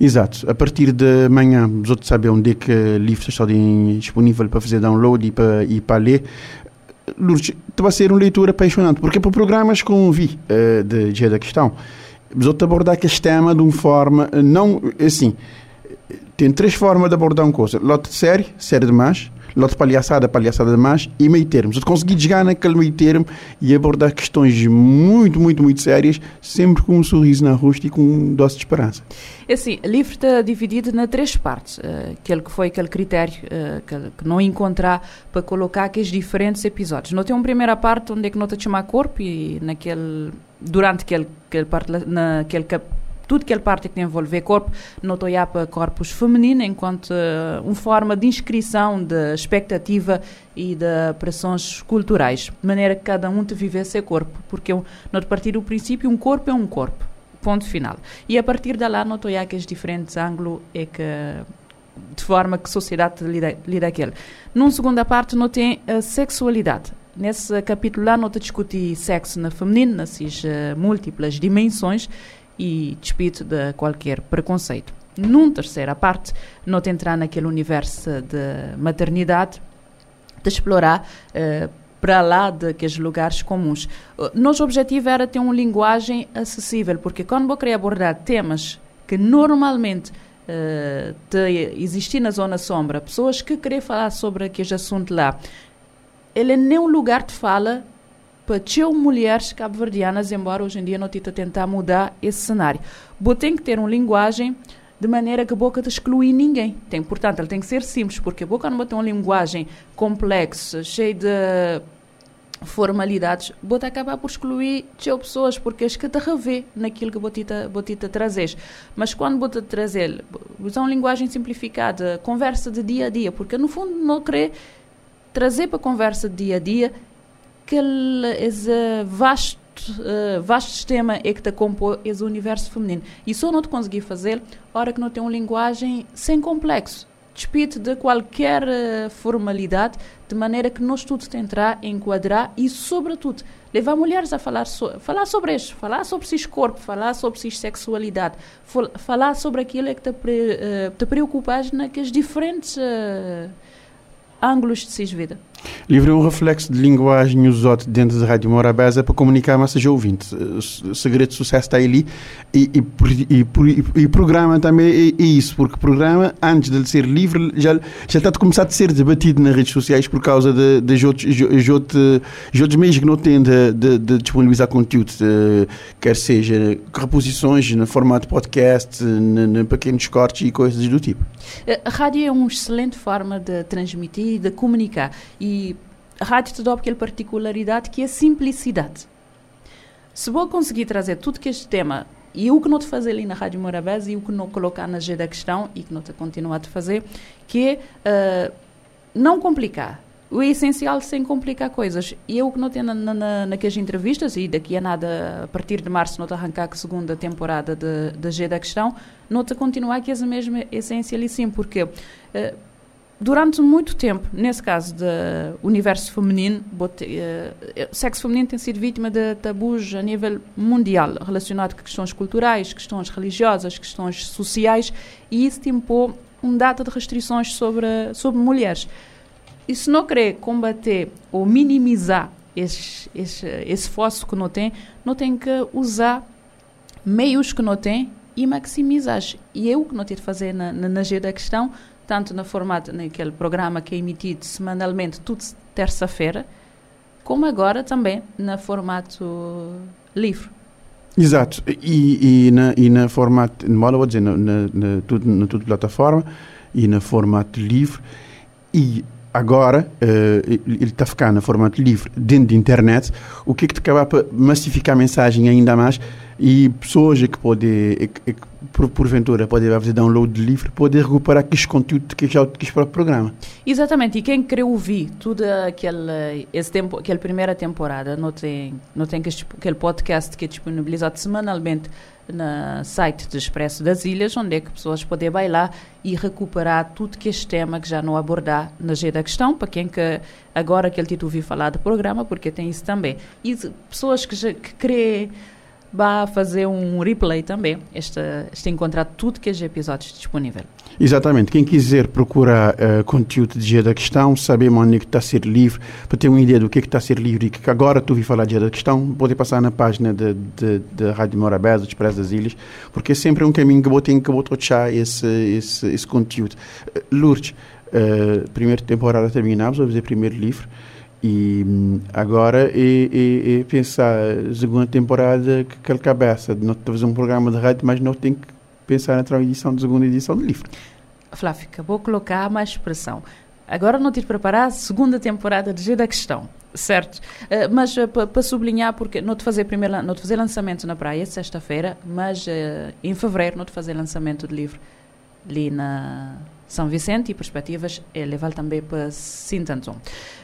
Exato. A partir de amanhã, os outros sabem onde é que o livro está disponível para fazer download e para, e para ler. Lourdes, vai ser uma leitura apaixonante, porque para programas como vi uh, de Dia da Questão, os outros abordar aquele tema de uma forma, eh, não assim, tem três formas de abordar uma coisa. Lote de série, série de mais, lote palhaçada, palhaçada demais e meio termo. Se conseguir chegar naquele meio termo e abordar questões muito, muito, muito sérias, sempre com um sorriso na rosto e com um doce de esperança. É assim, o livro está dividido na três partes. Uh, aquele que foi aquele critério uh, que, que, não encontrar para colocar aqueles diferentes episódios. Não tem uma primeira parte onde é que não te chama corpo e naquele durante aquele, aquele parte naquele cap, tudo aquela parte que envolve corpo, não estou para corpos femininos enquanto uh, uma forma de inscrição, de expectativa e de pressões culturais, de maneira que cada um te viver seu corpo, porque eu, partir do princípio, um corpo é um corpo, ponto final. E a partir de lá, não estou aqueles diferentes ângulos é que de forma que a sociedade lida, lida aquele. Numa segunda parte, não tem a sexualidade. Nesse capítulo lá, não te discuti sexo na feminino, nessas uh, múltiplas dimensões, e despido de qualquer preconceito. Num terceira parte, não te entrar naquele universo de maternidade, de explorar uh, para lá daqueles lugares comuns. Uh, nosso objetivo era ter uma linguagem acessível, porque quando vou querer abordar temas que normalmente uh, existem na zona sombra, pessoas que querem falar sobre aqueles assuntos lá, ele é nem um lugar de fala para mulheres cabo-verdianas, embora hoje em dia não tenta tentar mudar esse cenário. Bo tem que ter uma linguagem de maneira que a boca te exclui ninguém. Tem, portanto, ele tem que ser simples, porque a boca não tem uma linguagem complexa, cheia de formalidades, bota acabar por excluir teu pessoas, porque és que te revê naquilo que botita, botita trazes. Mas quando bota trazer, usar uma linguagem simplificada, conversa de dia a dia, porque no fundo não querer trazer para a conversa de dia a dia aquele esse vasto uh, vasto sistema é que te compõe esse universo feminino. E só não te consegui fazer hora que não tem uma linguagem sem complexo. Despite de qualquer uh, formalidade de maneira que nós tudo entrar enquadrar e sobretudo levar mulheres a falar so, falar sobre isso falar sobre si corpo falar sobre si sexualidade falar sobre aquilo que te, pre, uh, te preocupas naqueles diferentes ângulos de si vida Livro é um reflexo de linguagem usado dentro da Rádio Morabeza para comunicar a massa ouvinte. O segredo de sucesso está ali e, e, e, e programa também é, é, isso, porque programa, antes de ser livre, já, já está a começar a ser debatido nas redes sociais por causa de, de, de, de, outros meios que não têm de, de, de disponibilizar conteúdo, de, quer seja reposições no formato podcast, em pequenos cortes e coisas do tipo. A rádio é uma excelente forma de transmitir e de comunicar. E e a rádio te dá aquela particularidade que é a simplicidade. Se vou conseguir trazer tudo que este tema e o que não te fazer ali na Rádio Morabeza e o que não colocar na G da questão e que não te continuar a fazer, que é uh, não complicar. O essencial sem complicar coisas. E eu que não tenho na, na, naquelas entrevistas, e daqui a nada, a partir de março, não te arrancar a segunda temporada da G da questão, não te continuar que é a mesma essência ali sim, porque uh, durante muito tempo, nesse caso do universo feminino, bote, uh, sexo feminino tem sido vítima de tabus a nível mundial, relacionado com questões culturais, questões religiosas, questões sociais, e isso impôs um data de restrições sobre, sobre mulheres. E se não querer combater ou minimizar esse, esse, esse fosso que não tem, não tem que usar meios que não tem e maximizar. E eu que não tenho de fazer na, na, na da questão, tanto no formato, naquele programa que é emitido semanalmente, tudo terça-feira, como agora também no formato livre. Exato, e, e, na, e na formato, mal vou dizer, na, na, na, tudo, na tudo plataforma e na formato livre, e agora uh, ele está ficar no formato livre dentro da internet, o que é que te acaba para massificar a mensagem ainda mais e pessoas que podem, que, por, porventura, podem fazer download de livro, podem recuperar aqueles conteúdos que já quis para o programa. Exatamente, e quem quer ouvir tudo aquele, esse tempo, aquela primeira temporada, não tem, não tem aquele podcast que é disponibilizado semanalmente no site do Expresso das Ilhas, onde é que pessoas podem bailar e recuperar tudo que este tema que já não abordar na G da questão, para quem que agora que ele título ouviu falar do programa, porque tem isso também. E pessoas que, já, que querem vá fazer um replay também, este, este encontrar tudo que é episódios disponível. Exatamente. Quem quiser procurar uh, conteúdo de Dia da Questão, saber onde é está a ser livre, para ter uma ideia do que é está a ser livre e que agora tu vi falar Dia da Questão, pode passar na página da Rádio Morabeza, do Expresso das Ilhas, porque é sempre um caminho que eu tenho que botar esse, esse, esse conteúdo. Uh, Lourdes, Uh, primeira temporada terminamos, vou fazer primeiro livro. E hum, agora é, é, é pensar segunda temporada que aquela cabeça não fazer um programa de rádio, mas não tem que pensar na edição de segunda edição do livro. Flávio, vou colocar mais expressão. Agora não tive preparar a segunda temporada de G da Questão, certo? Uh, mas uh, para sublinhar, porque não te fazer primeiro, não te fazer lançamento na praia, sexta-feira, mas uh, em fevereiro não te fazer lançamento de livro ali na São Vicente e perspectivas é levar também para Sintanton.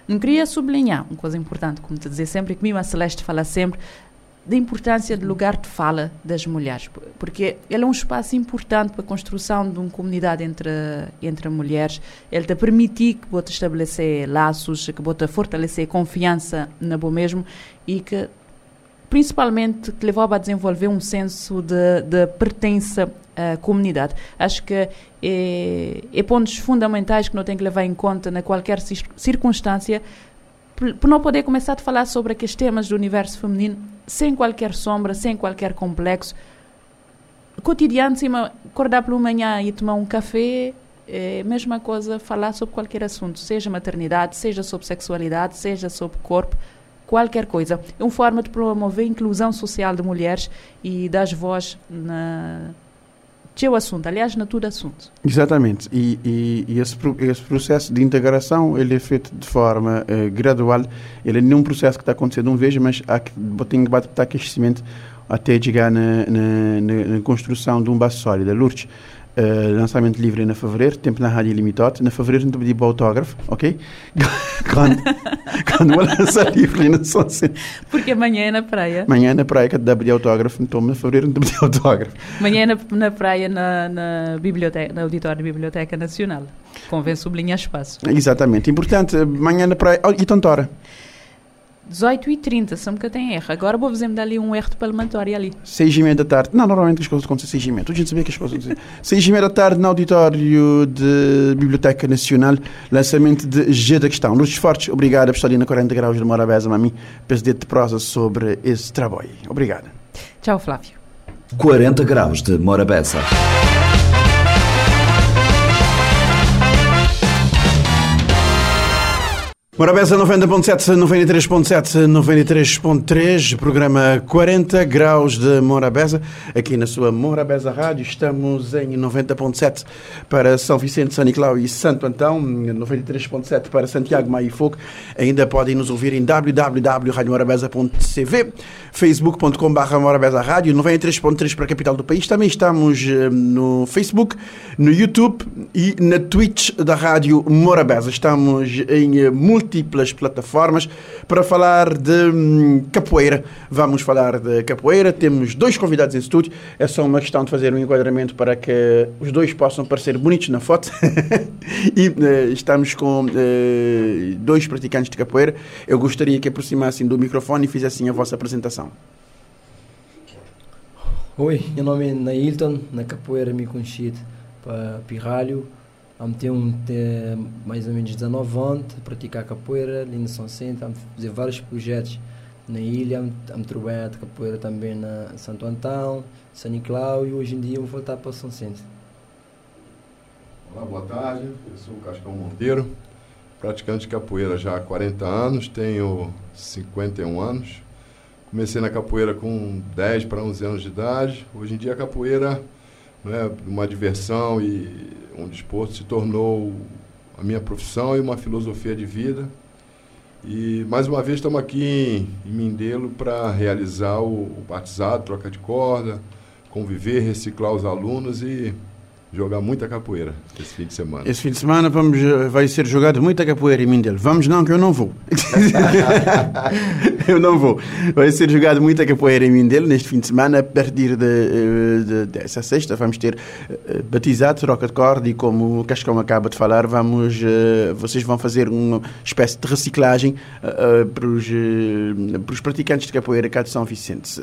Não queria sublinhar uma coisa importante, como te dizer sempre, que mim a Celeste fala sempre, da importância do lugar de fala das mulheres, porque ele é um espaço importante para a construção de uma comunidade entre, entre mulheres. Ele te permitir que você estabelecer laços, que você fortalecer confiança na boa mesmo e que principalmente que levou a desenvolver um senso de, de pertença à comunidade. Acho que é, é pontos fundamentais que não tem que levar em conta na qualquer circunstância por não poder começar a falar sobre aqueles temas do universo feminino sem qualquer sombra, sem qualquer complexo. Cotidiano, cima, acordar pela manhã e tomar um café, é a mesma coisa falar sobre qualquer assunto, seja maternidade, seja sobre sexualidade, seja sobre corpo, qualquer coisa. É uma forma de promover a inclusão social de mulheres e das vozes na seu assunto, aliás, na tudo assunto. Exatamente, e, e, e esse, esse, processo de integração ele é feito de forma uh, gradual, ele é um processo que está acontecendo uma vez, mas há que tem que bater aquecimento até chegar na, na, na, na construção de um base sólido. Lourdes, Uh, lançamento livre na fevereiro, tempo na rádio limitado. Na fevereiro não te pedi para autógrafo, ok? [laughs] quando, quando vou lançar livre na São Porque amanhã é na praia. Amanhã é na praia que te dá pedir autógrafo, então na fevereiro não te pedi [laughs] autógrafo. Amanhã é na, na praia, na, na, biblioteca, na auditório da Biblioteca Nacional. Convém sublinhar espaço. Exatamente. Importante, amanhã na praia. Oh, e Tontora? 18 e 30, se nunca tem erro. Agora vou fazer-me dar ali um erro de palmatório ali. 6 e meia da tarde. Não, normalmente as coisas acontecem 6 e meia. Toda a gente sabia que as coisas acontecem. 6 [laughs] e meia da tarde no auditório de Biblioteca Nacional, lançamento de G da Questão. Luzes Fortes, obrigado por estar ali na 40 graus de Morabeza, mami, PSD de prosa sobre esse trabalho. Obrigado. Tchau, Flávio. 40 graus de Morabeza. Morabeza 90.7, 93.7, 93.3, programa 40 graus de Morabeza, aqui na sua Morabeza Rádio. Estamos em 90.7 para São Vicente, São Nicolau e Santo Antão, 93.7 para Santiago, Maio e Fogo. Ainda podem nos ouvir em www.radiomorabeza.cv, facebook.com.br Morabeza Rádio, 93.3 para a capital do país. Também estamos eh, no Facebook, no YouTube e na Twitch da Rádio Morabeza. Estamos em eh, multi múltiplas plataformas para falar de hum, capoeira. Vamos falar de capoeira. Temos dois convidados em estúdio. É só uma questão de fazer um enquadramento para que os dois possam parecer bonitos na foto. [laughs] e uh, estamos com uh, dois praticantes de capoeira. Eu gostaria que aproximassem do microfone e fizessem a vossa apresentação. Oi, meu nome é Nailton, na capoeira me conhecido para Pirralho. Vamos ter um ter mais ou menos 19 anos, praticar capoeira ali no São Centro, vamos fazer vários projetos na ilha, vamos trabalhar de capoeira também na Santo Antão, São Nicolau e hoje em dia vou voltar para São Centro. Olá, boa tarde, eu sou o Cascão Monteiro, praticante de capoeira já há 40 anos, tenho 51 anos. Comecei na capoeira com 10 para 11 anos de idade. Hoje em dia a capoeira é uma diversão e um desporto se tornou a minha profissão e uma filosofia de vida. E mais uma vez estamos aqui em, Mindelo para realizar o, o batizado, troca de corda, conviver, reciclar os alunos e jogar muita capoeira esse fim de semana. Esse fim de semana vamos, eh, vai ser jogado muita capoeira em Mindelo. Vamos não, que eu não vou. [laughs] eu não vou. Vai ser jogado muita capoeira em Mindelo neste fim de semana. A partir de, eh, de, dessa sexta vamos ter uh, batizado, troca de corda e como o Cascão acaba de falar, vamos, uh, vocês vão fazer uma espécie de reciclagem uh, para, os, para os praticantes de capoeira cá de São Vicente.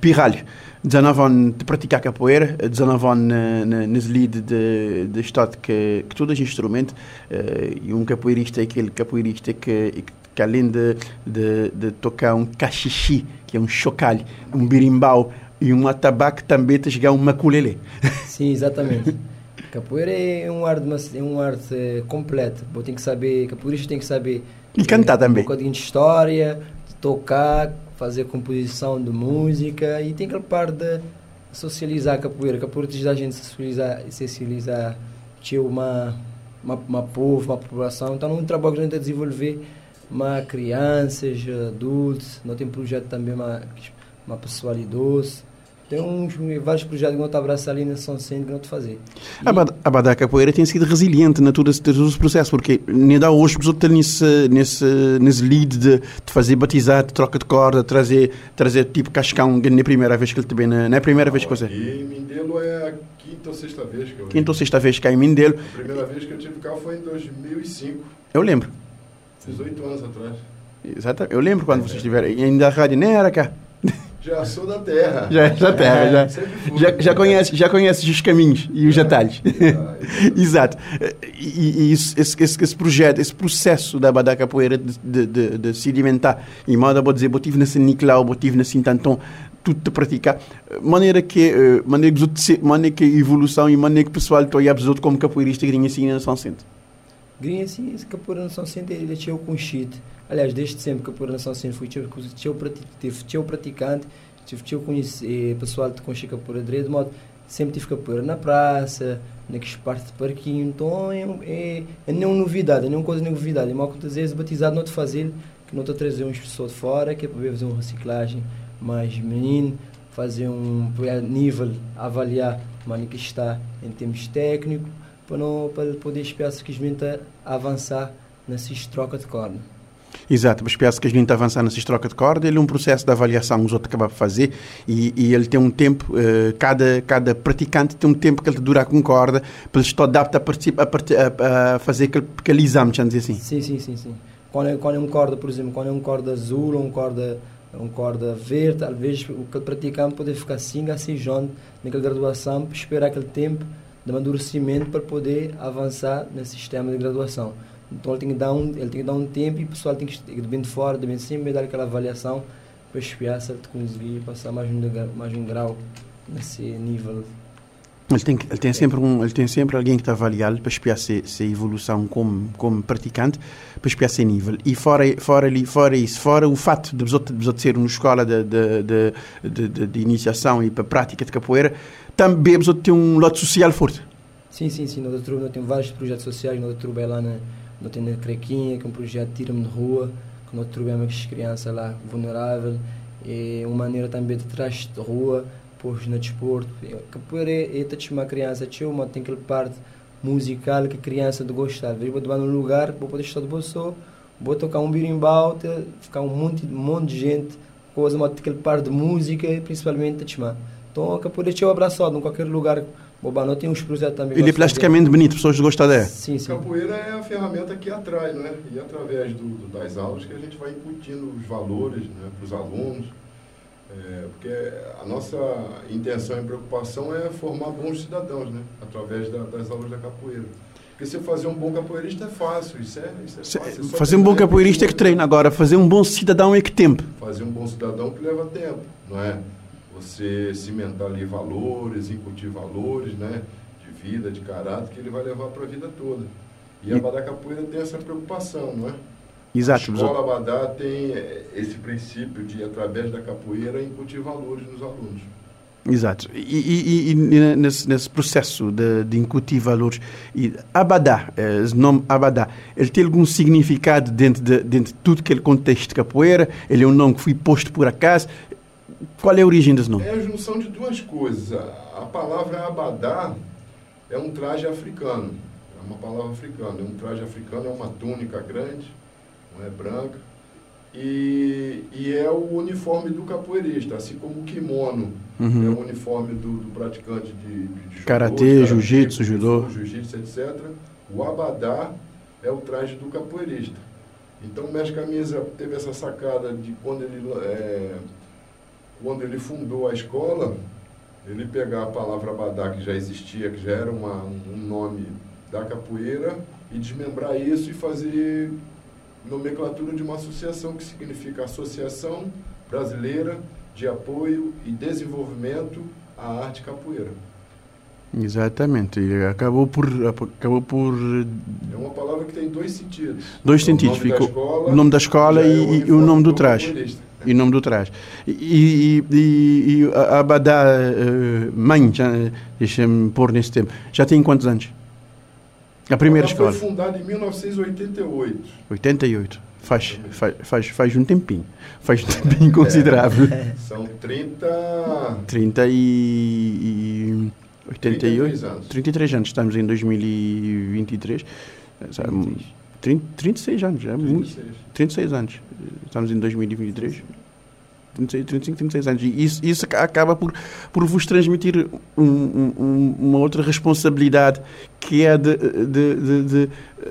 Pirralho. 19 anos de praticar capoeira, 19 anos nas lead de, de estado que, que todo instrumento uh, e um capoeirista é aquele capoeirista que, que além de, de, de tocar um cachixi, que é um chocalho, um birimbau e um atabaque também te chegar um maculele. [laughs] Sim, exatamente. Capoeira é um arte, é um arte eh, completo. Tem que saber, capoeirista tem que saber E cantar eh, também. Um bocadinho de história, de tocar, fazer composição de música e tem aquela parte de socializar a capoeira. Capoeira te ajuda a gente a socializar, socializar tinha uma, uma, uma povo, uma população. Então, é um trabalho que a gente a desenvolver uma crianças, adultos. Nós temos projeto também uma, uma pessoal idoso. Tem uns, vários projetos que nós abraçamos ali na São Centro que nós fazer. E- A Bada- A Badá Capoeira tem sido resiliente na todo esse, todo esse processo, porque nem dá hoje pessoas estão nesse, nesse, nesse lead de, de fazer batizado, de troca de corda, trazer, trazer tipo cascão, que não é a primeira vez que ele também, não é a primeira vez que você. E em Mindelo é a quinta ou sexta vez que eu Quinta ou sexta vez que cai em Mindelo, A primeira vez que eu tive carro foi em 2005. eu lembro. Fiz oito anos atrás. Exato, eu lembro quando vocês estiveram, e ainda a rádio nem era cá. Já sou da terra. Já, já terra, já, Sempre fui. já, já, conhece, já conheces os caminhos e os atalhos. [laughs] Exato. E, e isso- esse, esse, esse projeto, esse processo da Badá Capoeira de, de, de, de se alimentar, e moda vou dizer, eu tive nesse Nicolau, eu tive nesse Tantão, tudo de praticar, maneira que, eh, maneira que, os outros maneira que evolução e maneira que o pessoal está a outros como capoeirista que assim na São Centro. Grinha, assim, esse Capoeira Nação Centro, ele tinha com shit. Aliás, desde sempre Capoeira Nação Centro fui tinha tinha tive tinha praticante, tive tinha conhecer pessoal de conhecer Capoeira direito, de modo sempre tive Capoeira na praça, naqueles partes de parquinho, então é, é, é nenhuma novidade, é nenhuma coisa nenhuma novidade. É mal que vezes batizado não te fazer, que não te trazer uns pessoas de fora, que é para fazer uma reciclagem mais menino, fazer um a nível, avaliar mano, que está em termos técnicos, para, não, para poder esperar simplesmente a avançar nessas trocas de corda. Exato, mas penso que a gente avançar nessa troca de corda, ele é um processo de avaliação os outros acabam de fazer e, e ele tem um tempo, eh, cada, cada praticante tem um tempo que ele dura com corda, para ele estar adapto a, a, a, a fazer aquele, aquele exame, vamos dizer assim. Sim, sim, sim, sim. Quando é, quando é um corda, por exemplo, quando é um corda azul ou um corda, um corda verde, às vezes o que praticante pode ficar 5 a 6 anos naquela graduação, esperar aquele tempo de amadurecimento para poder avançar nesse sistema de graduação. Então ele tem que dar um, ele tem que dar um tempo e o pessoal tem que de bem de fora, de bem de sempre dar aquela avaliação para espiar se ele conseguir passar mais um, degrau- mais um grau nesse nível. Ele tem, ele tem, sempre, um, ele tem sempre alguém que está a avaliá-lo para espiar se, se evolução como, como praticante, para espiar se nível. E fora, fora, ali, fora isso, fora o fato de vos ser uma escola de, de, de, de, de- iniciação e para prática de capoeira, também vos ter um lote social forte. Sim, sim, sim. Nós temos vários projetos sociais. Nós trabalhamos lá na, nós temos na Crequinha, que é um projeto Tira-me de Rua, que nós com as crianças lá vulneráveis. É uma maneira também de trás de rua, pôs no desporto. É, Capoeira é, é te uma criança, tio, mas tem aquela parte musical que a criança de gostar. Vezes vou num lugar, vou poder estar de bolso, vou tocar um birimbau, te- ficar um monte, um monte de gente, coisa, mas tem aquela parte de música, principalmente te. Então, a capoeira é abraçado em qualquer lugar. Boba, não tem uns projetos também. Ele é plasticamente bonito, pessoas gostam dele. Sim, sim. Capoeira é a ferramenta que atrai, não é? E através do, do- das aulas que a gente vai incutindo os valores né, para os alunos. É, porque a nossa intenção e preocupação é formar bons cidadãos, né? Através da- das aulas da capoeira. Porque se fazer um bom capoeirista é fácil, isso é, isso é fácil. é Fazer um bom capoeirista é que treina. Agora, fazer um bom cidadão é que tempo. fazer um bom cidadão que leva tempo, não é? Você cimentar ali valores, incutir valores, né? De vida, de caráter, que ele vai levar para a vida toda. E a E- Badá Capoeira tem essa preocupação, não é? Exato. A escola Badá tem eh, esse princípio de, através da capoeira, incutir valores nos alunos. Exato. E, e- e- e nesse, nesse processo de, de incutir valores, e Abadá, eh, esse nome Abadá, ele tem algum significado dentro de, dentro de tudo aquele contexto de capoeira? Ele é um nome que foi posto por acaso? Qual é a origem desse nome? É a junção de duas coisas. A, palavra abadá é um traje africano. É uma palavra africana. É um traje africano, é uma túnica grande, não é branca. E, e é o uniforme do capoeirista, assim como o kimono é Uhum. o uniforme do, do praticante de, de, Karatê, jiu-jitsu, judô. jiu-jitsu, etc. O abadá é o traje do capoeirista. Então o mestre Camisa teve essa sacada de quando ele, é, quando ele fundou a escola, ele pegar a palavra abadá, que já existia, que já era uma, um nome da capoeira, e desmembrar isso e fazer nomenclatura de uma associação que significa Associação Brasileira de Apoio e Desenvolvimento à Arte Capoeira. Exatamente. E acabou por. Acabou por É uma palavra que tem dois sentidos. Dois O sentidos. da Ficou escola o nome da escola é e, e o nome do trás. E o nome do trás. E, e, e, e a Abadá, eh, mãe, deixa-me pôr nesse tempo, já tem quantos anos? A primeira Ela escola? foi fundada em 1988. 88. Faz, faz, faz, faz um tempinho. Faz um tempinho [laughs] considerável. [laughs] São 30. 30 e. e 88. 33 anos. 33 anos. Estamos em 2023. Sabe, 30, 36 anos. É muito. 36. 36 anos. Estamos em 2023. 36, 35, 36 anos. E isso, isso ca- acaba por, por vos transmitir um- um- um- uma outra responsabilidade que é de, de,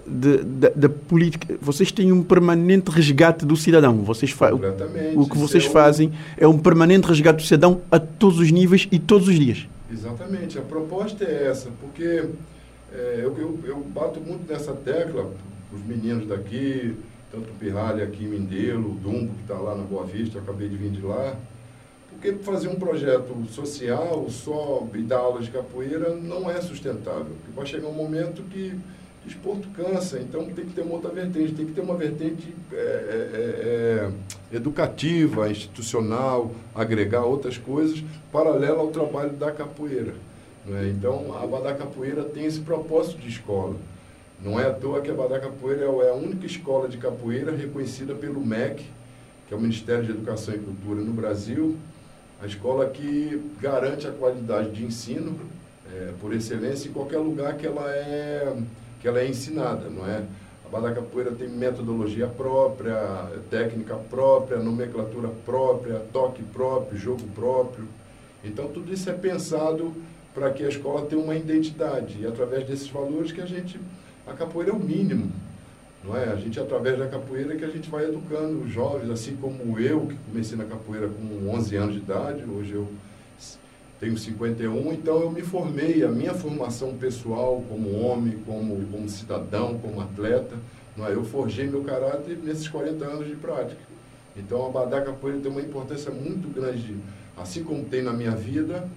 de, da- política. Vocês têm um permanente resgate do cidadão. Vocês Completamente. o que vocês é um- fazem é um permanente resgate do cidadão a todos os níveis e todos os dias. Exatamente, a proposta é essa, porque é, eu, eu, eu bato muito nessa tecla, os meninos daqui, tanto o Pirralha aqui em Mindelo, o Dumbo que está lá na Boa Vista, eu acabei de vir de lá, porque fazer um projeto social só e dar aulas de capoeira não é sustentável, porque vai chegar um momento que desporto cansa, então tem que ter uma outra vertente, tem que ter uma vertente é, é, é, educativa, institucional, agregar outras coisas, paralela ao trabalho da capoeira. né? Então, a Badá Capoeira tem esse propósito de escola. Não é à toa que a Badá Capoeira é a única escola de capoeira reconhecida pelo MEC, que é o Ministério de Educação e Cultura no Brasil, a escola que garante a qualidade de ensino é, por excelência em qualquer lugar que ela é que ela é ensinada, não é? A Badá Capoeira tem metodologia própria, técnica própria, nomenclatura própria, toque próprio, jogo próprio. Então tudo isso é pensado para que a escola tenha uma identidade e através desses valores que a gente a capoeira é o mínimo, não é? A gente através da capoeira que a gente vai educando os jovens, assim como eu que comecei na capoeira com 11 anos de idade, hoje eu tenho 51, então eu me formei, a minha formação pessoal como homem, como, como cidadão, como atleta, não é? eu forjei meu caráter nesses 40 anos de prática. Então a Badá Capoeira tem uma importância muito grande, assim como tem na minha vida,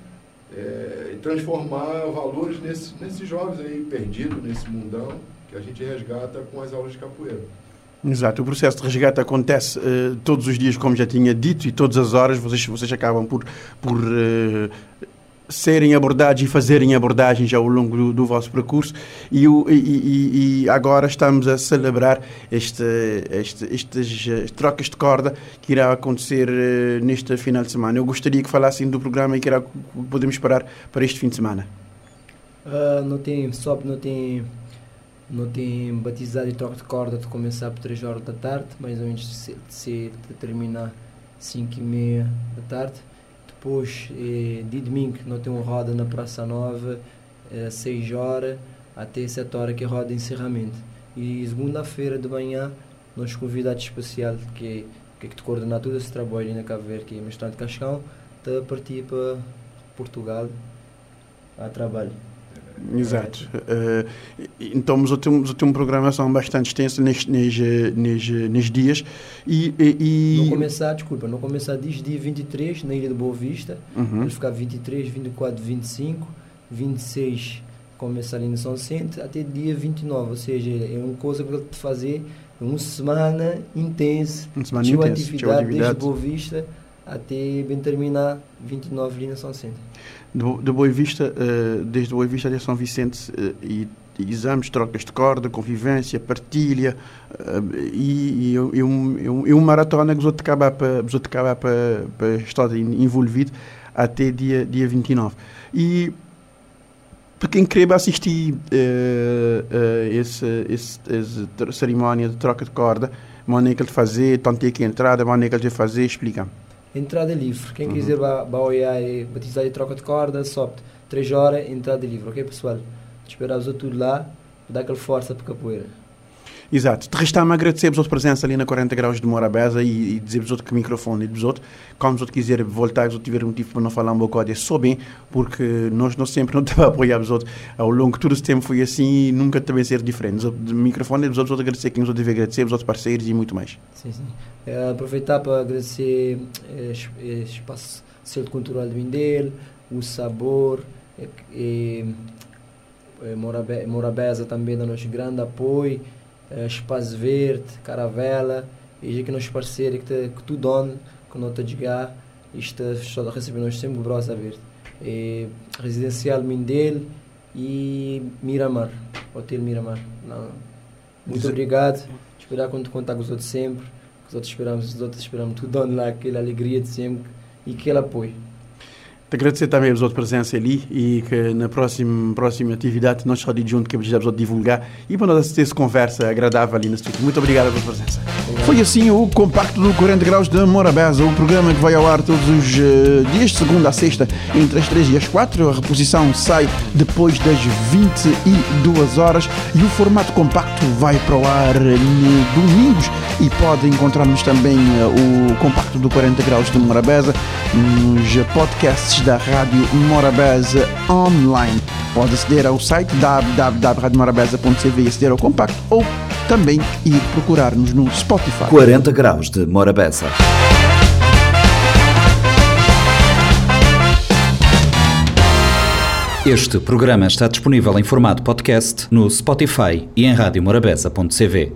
é, e transformar valores nesse, nesses jovens aí perdidos nesse mundão que a gente resgata com as aulas de capoeira. Exato, o processo de resgate acontece eh, todos os dias, como já tinha dito, e todas as horas vocês, vocês acabam por, por eh, serem abordados e fazerem abordagens ao longo do, do vosso percurso e, o- e- e- agora estamos a celebrar este, este, estas eh, trocas de corda que irá acontecer eh, neste final de semana. Eu gostaria que falassem do programa e que irá, podemos esperar para este fim de semana. Ah, não tem, só não tem, não tem batizado e troca de corda de começar por 3 horas da tarde, mais ou menos se, se terminar 5 e meia da tarde. Depois, eh, de domingo, não tem uma roda na Praça Nova, eh, 6 horas até 7 horas, que é roda de encerramento. E segunda-feira de manhã, nosso convidado especial, que, que é que te coordenar todo esse trabalho ali na Cabo Verde, que é mestrado Cascão, está partir para Portugal a trabalho. Exato. Eh, então, mas eu tenho, eu tenho uma programação bastante extensa nestes, nestes, nestes, nestes dias e. e, Não começar, desculpa, não começar desde dia 23 na Ilha de Boa Vista, Uhum. ficar 23, 24, 25, 26 começar ali no São Centro até dia 29, ou seja, é uma coisa para te fazer uma semana intensa, Uma semana de intensa, atividade, de atividade. desde Boa Vista até bem terminar 29 ali no São Centro. De, Bo- de Boa Vista, eh, desde Boa Vista até São Vicente, eh, e, exames, trocas de corda, convivência, partilha, eh, e, e, e um, e um, e um maratona que acabam para acabam para para estar en- envolvido até dia, dia 29. E para quem querer assistir esse, esse, essa cerimónia de troca de corda, maneira de fazer, tanto tem que entrada, maneira de fazer, explica. Entrada livre, quem Uhum. quiser olhar e batizar e troca de corda, sobe 3 horas, entrada livre, ok pessoal? Esperamos tudo lá, dar aquela força para capoeira. Exato. De resta-me agradecer-vos a vossa ali na 40 graus de Morabeza e, e dizer-vos outro que o microfone e vos outro. Como os outros quiserem voltar, se tiver motivo para não falar um bocado, é só bem, porque nós, nós sempre não [laughs] estamos a apoiar os outros. Ao longo de todo esse tempo foi assim e nunca também ser diferente. O microfone vos outros agradecer quem os outros deve agradecer, os outros parceiros e muito mais. Sim, sim. É, aproveitar para agradecer eh, es- eh, Espaço Centro Cultural de Mindelo, o Sabor, E, Morabe, Morabeza também dá nos grande apoio, eh, Espaço Verde, Caravela, e que nos parceiros que, te, que tu dão, que não te chegar, isto só recebemos sempre o braço aberto. E, residencial Mindel e Miramar, Hotel Miramar. Não. Muito obrigado, esperar quando contar com os outros sempre, os outros esperamos, os outros esperamos tudo dando lá, aquela alegria de sempre e aquele apoio. Te agradecer também a sua presença ali e que na próxima, próxima atividade nós estaremos juntos que vamos divulgar e para nós ter essa conversa agradável ali no estúdio. Muito obrigado pela presença. Foi assim o compacto do 40 graus de Morabeza, o programa que vai ao ar todos os eh, dias, de segunda a sexta, entre as 3 e as 4. A reposição sai depois das 22 horas e o formato compacto vai para o ar eh, no domingos e pode encontrar-nos também eh, o compacto do 40 graus de Morabeza nos podcasts da Rádio Morabeza online. Pode aceder ao site www.radiomorabeza.cv e aceder ao compacto ou também ir procurar-nos no Spotify. 40 graus de Morabeza. Este programa está disponível em formato podcast no Spotify e em radiomorabeza.cv.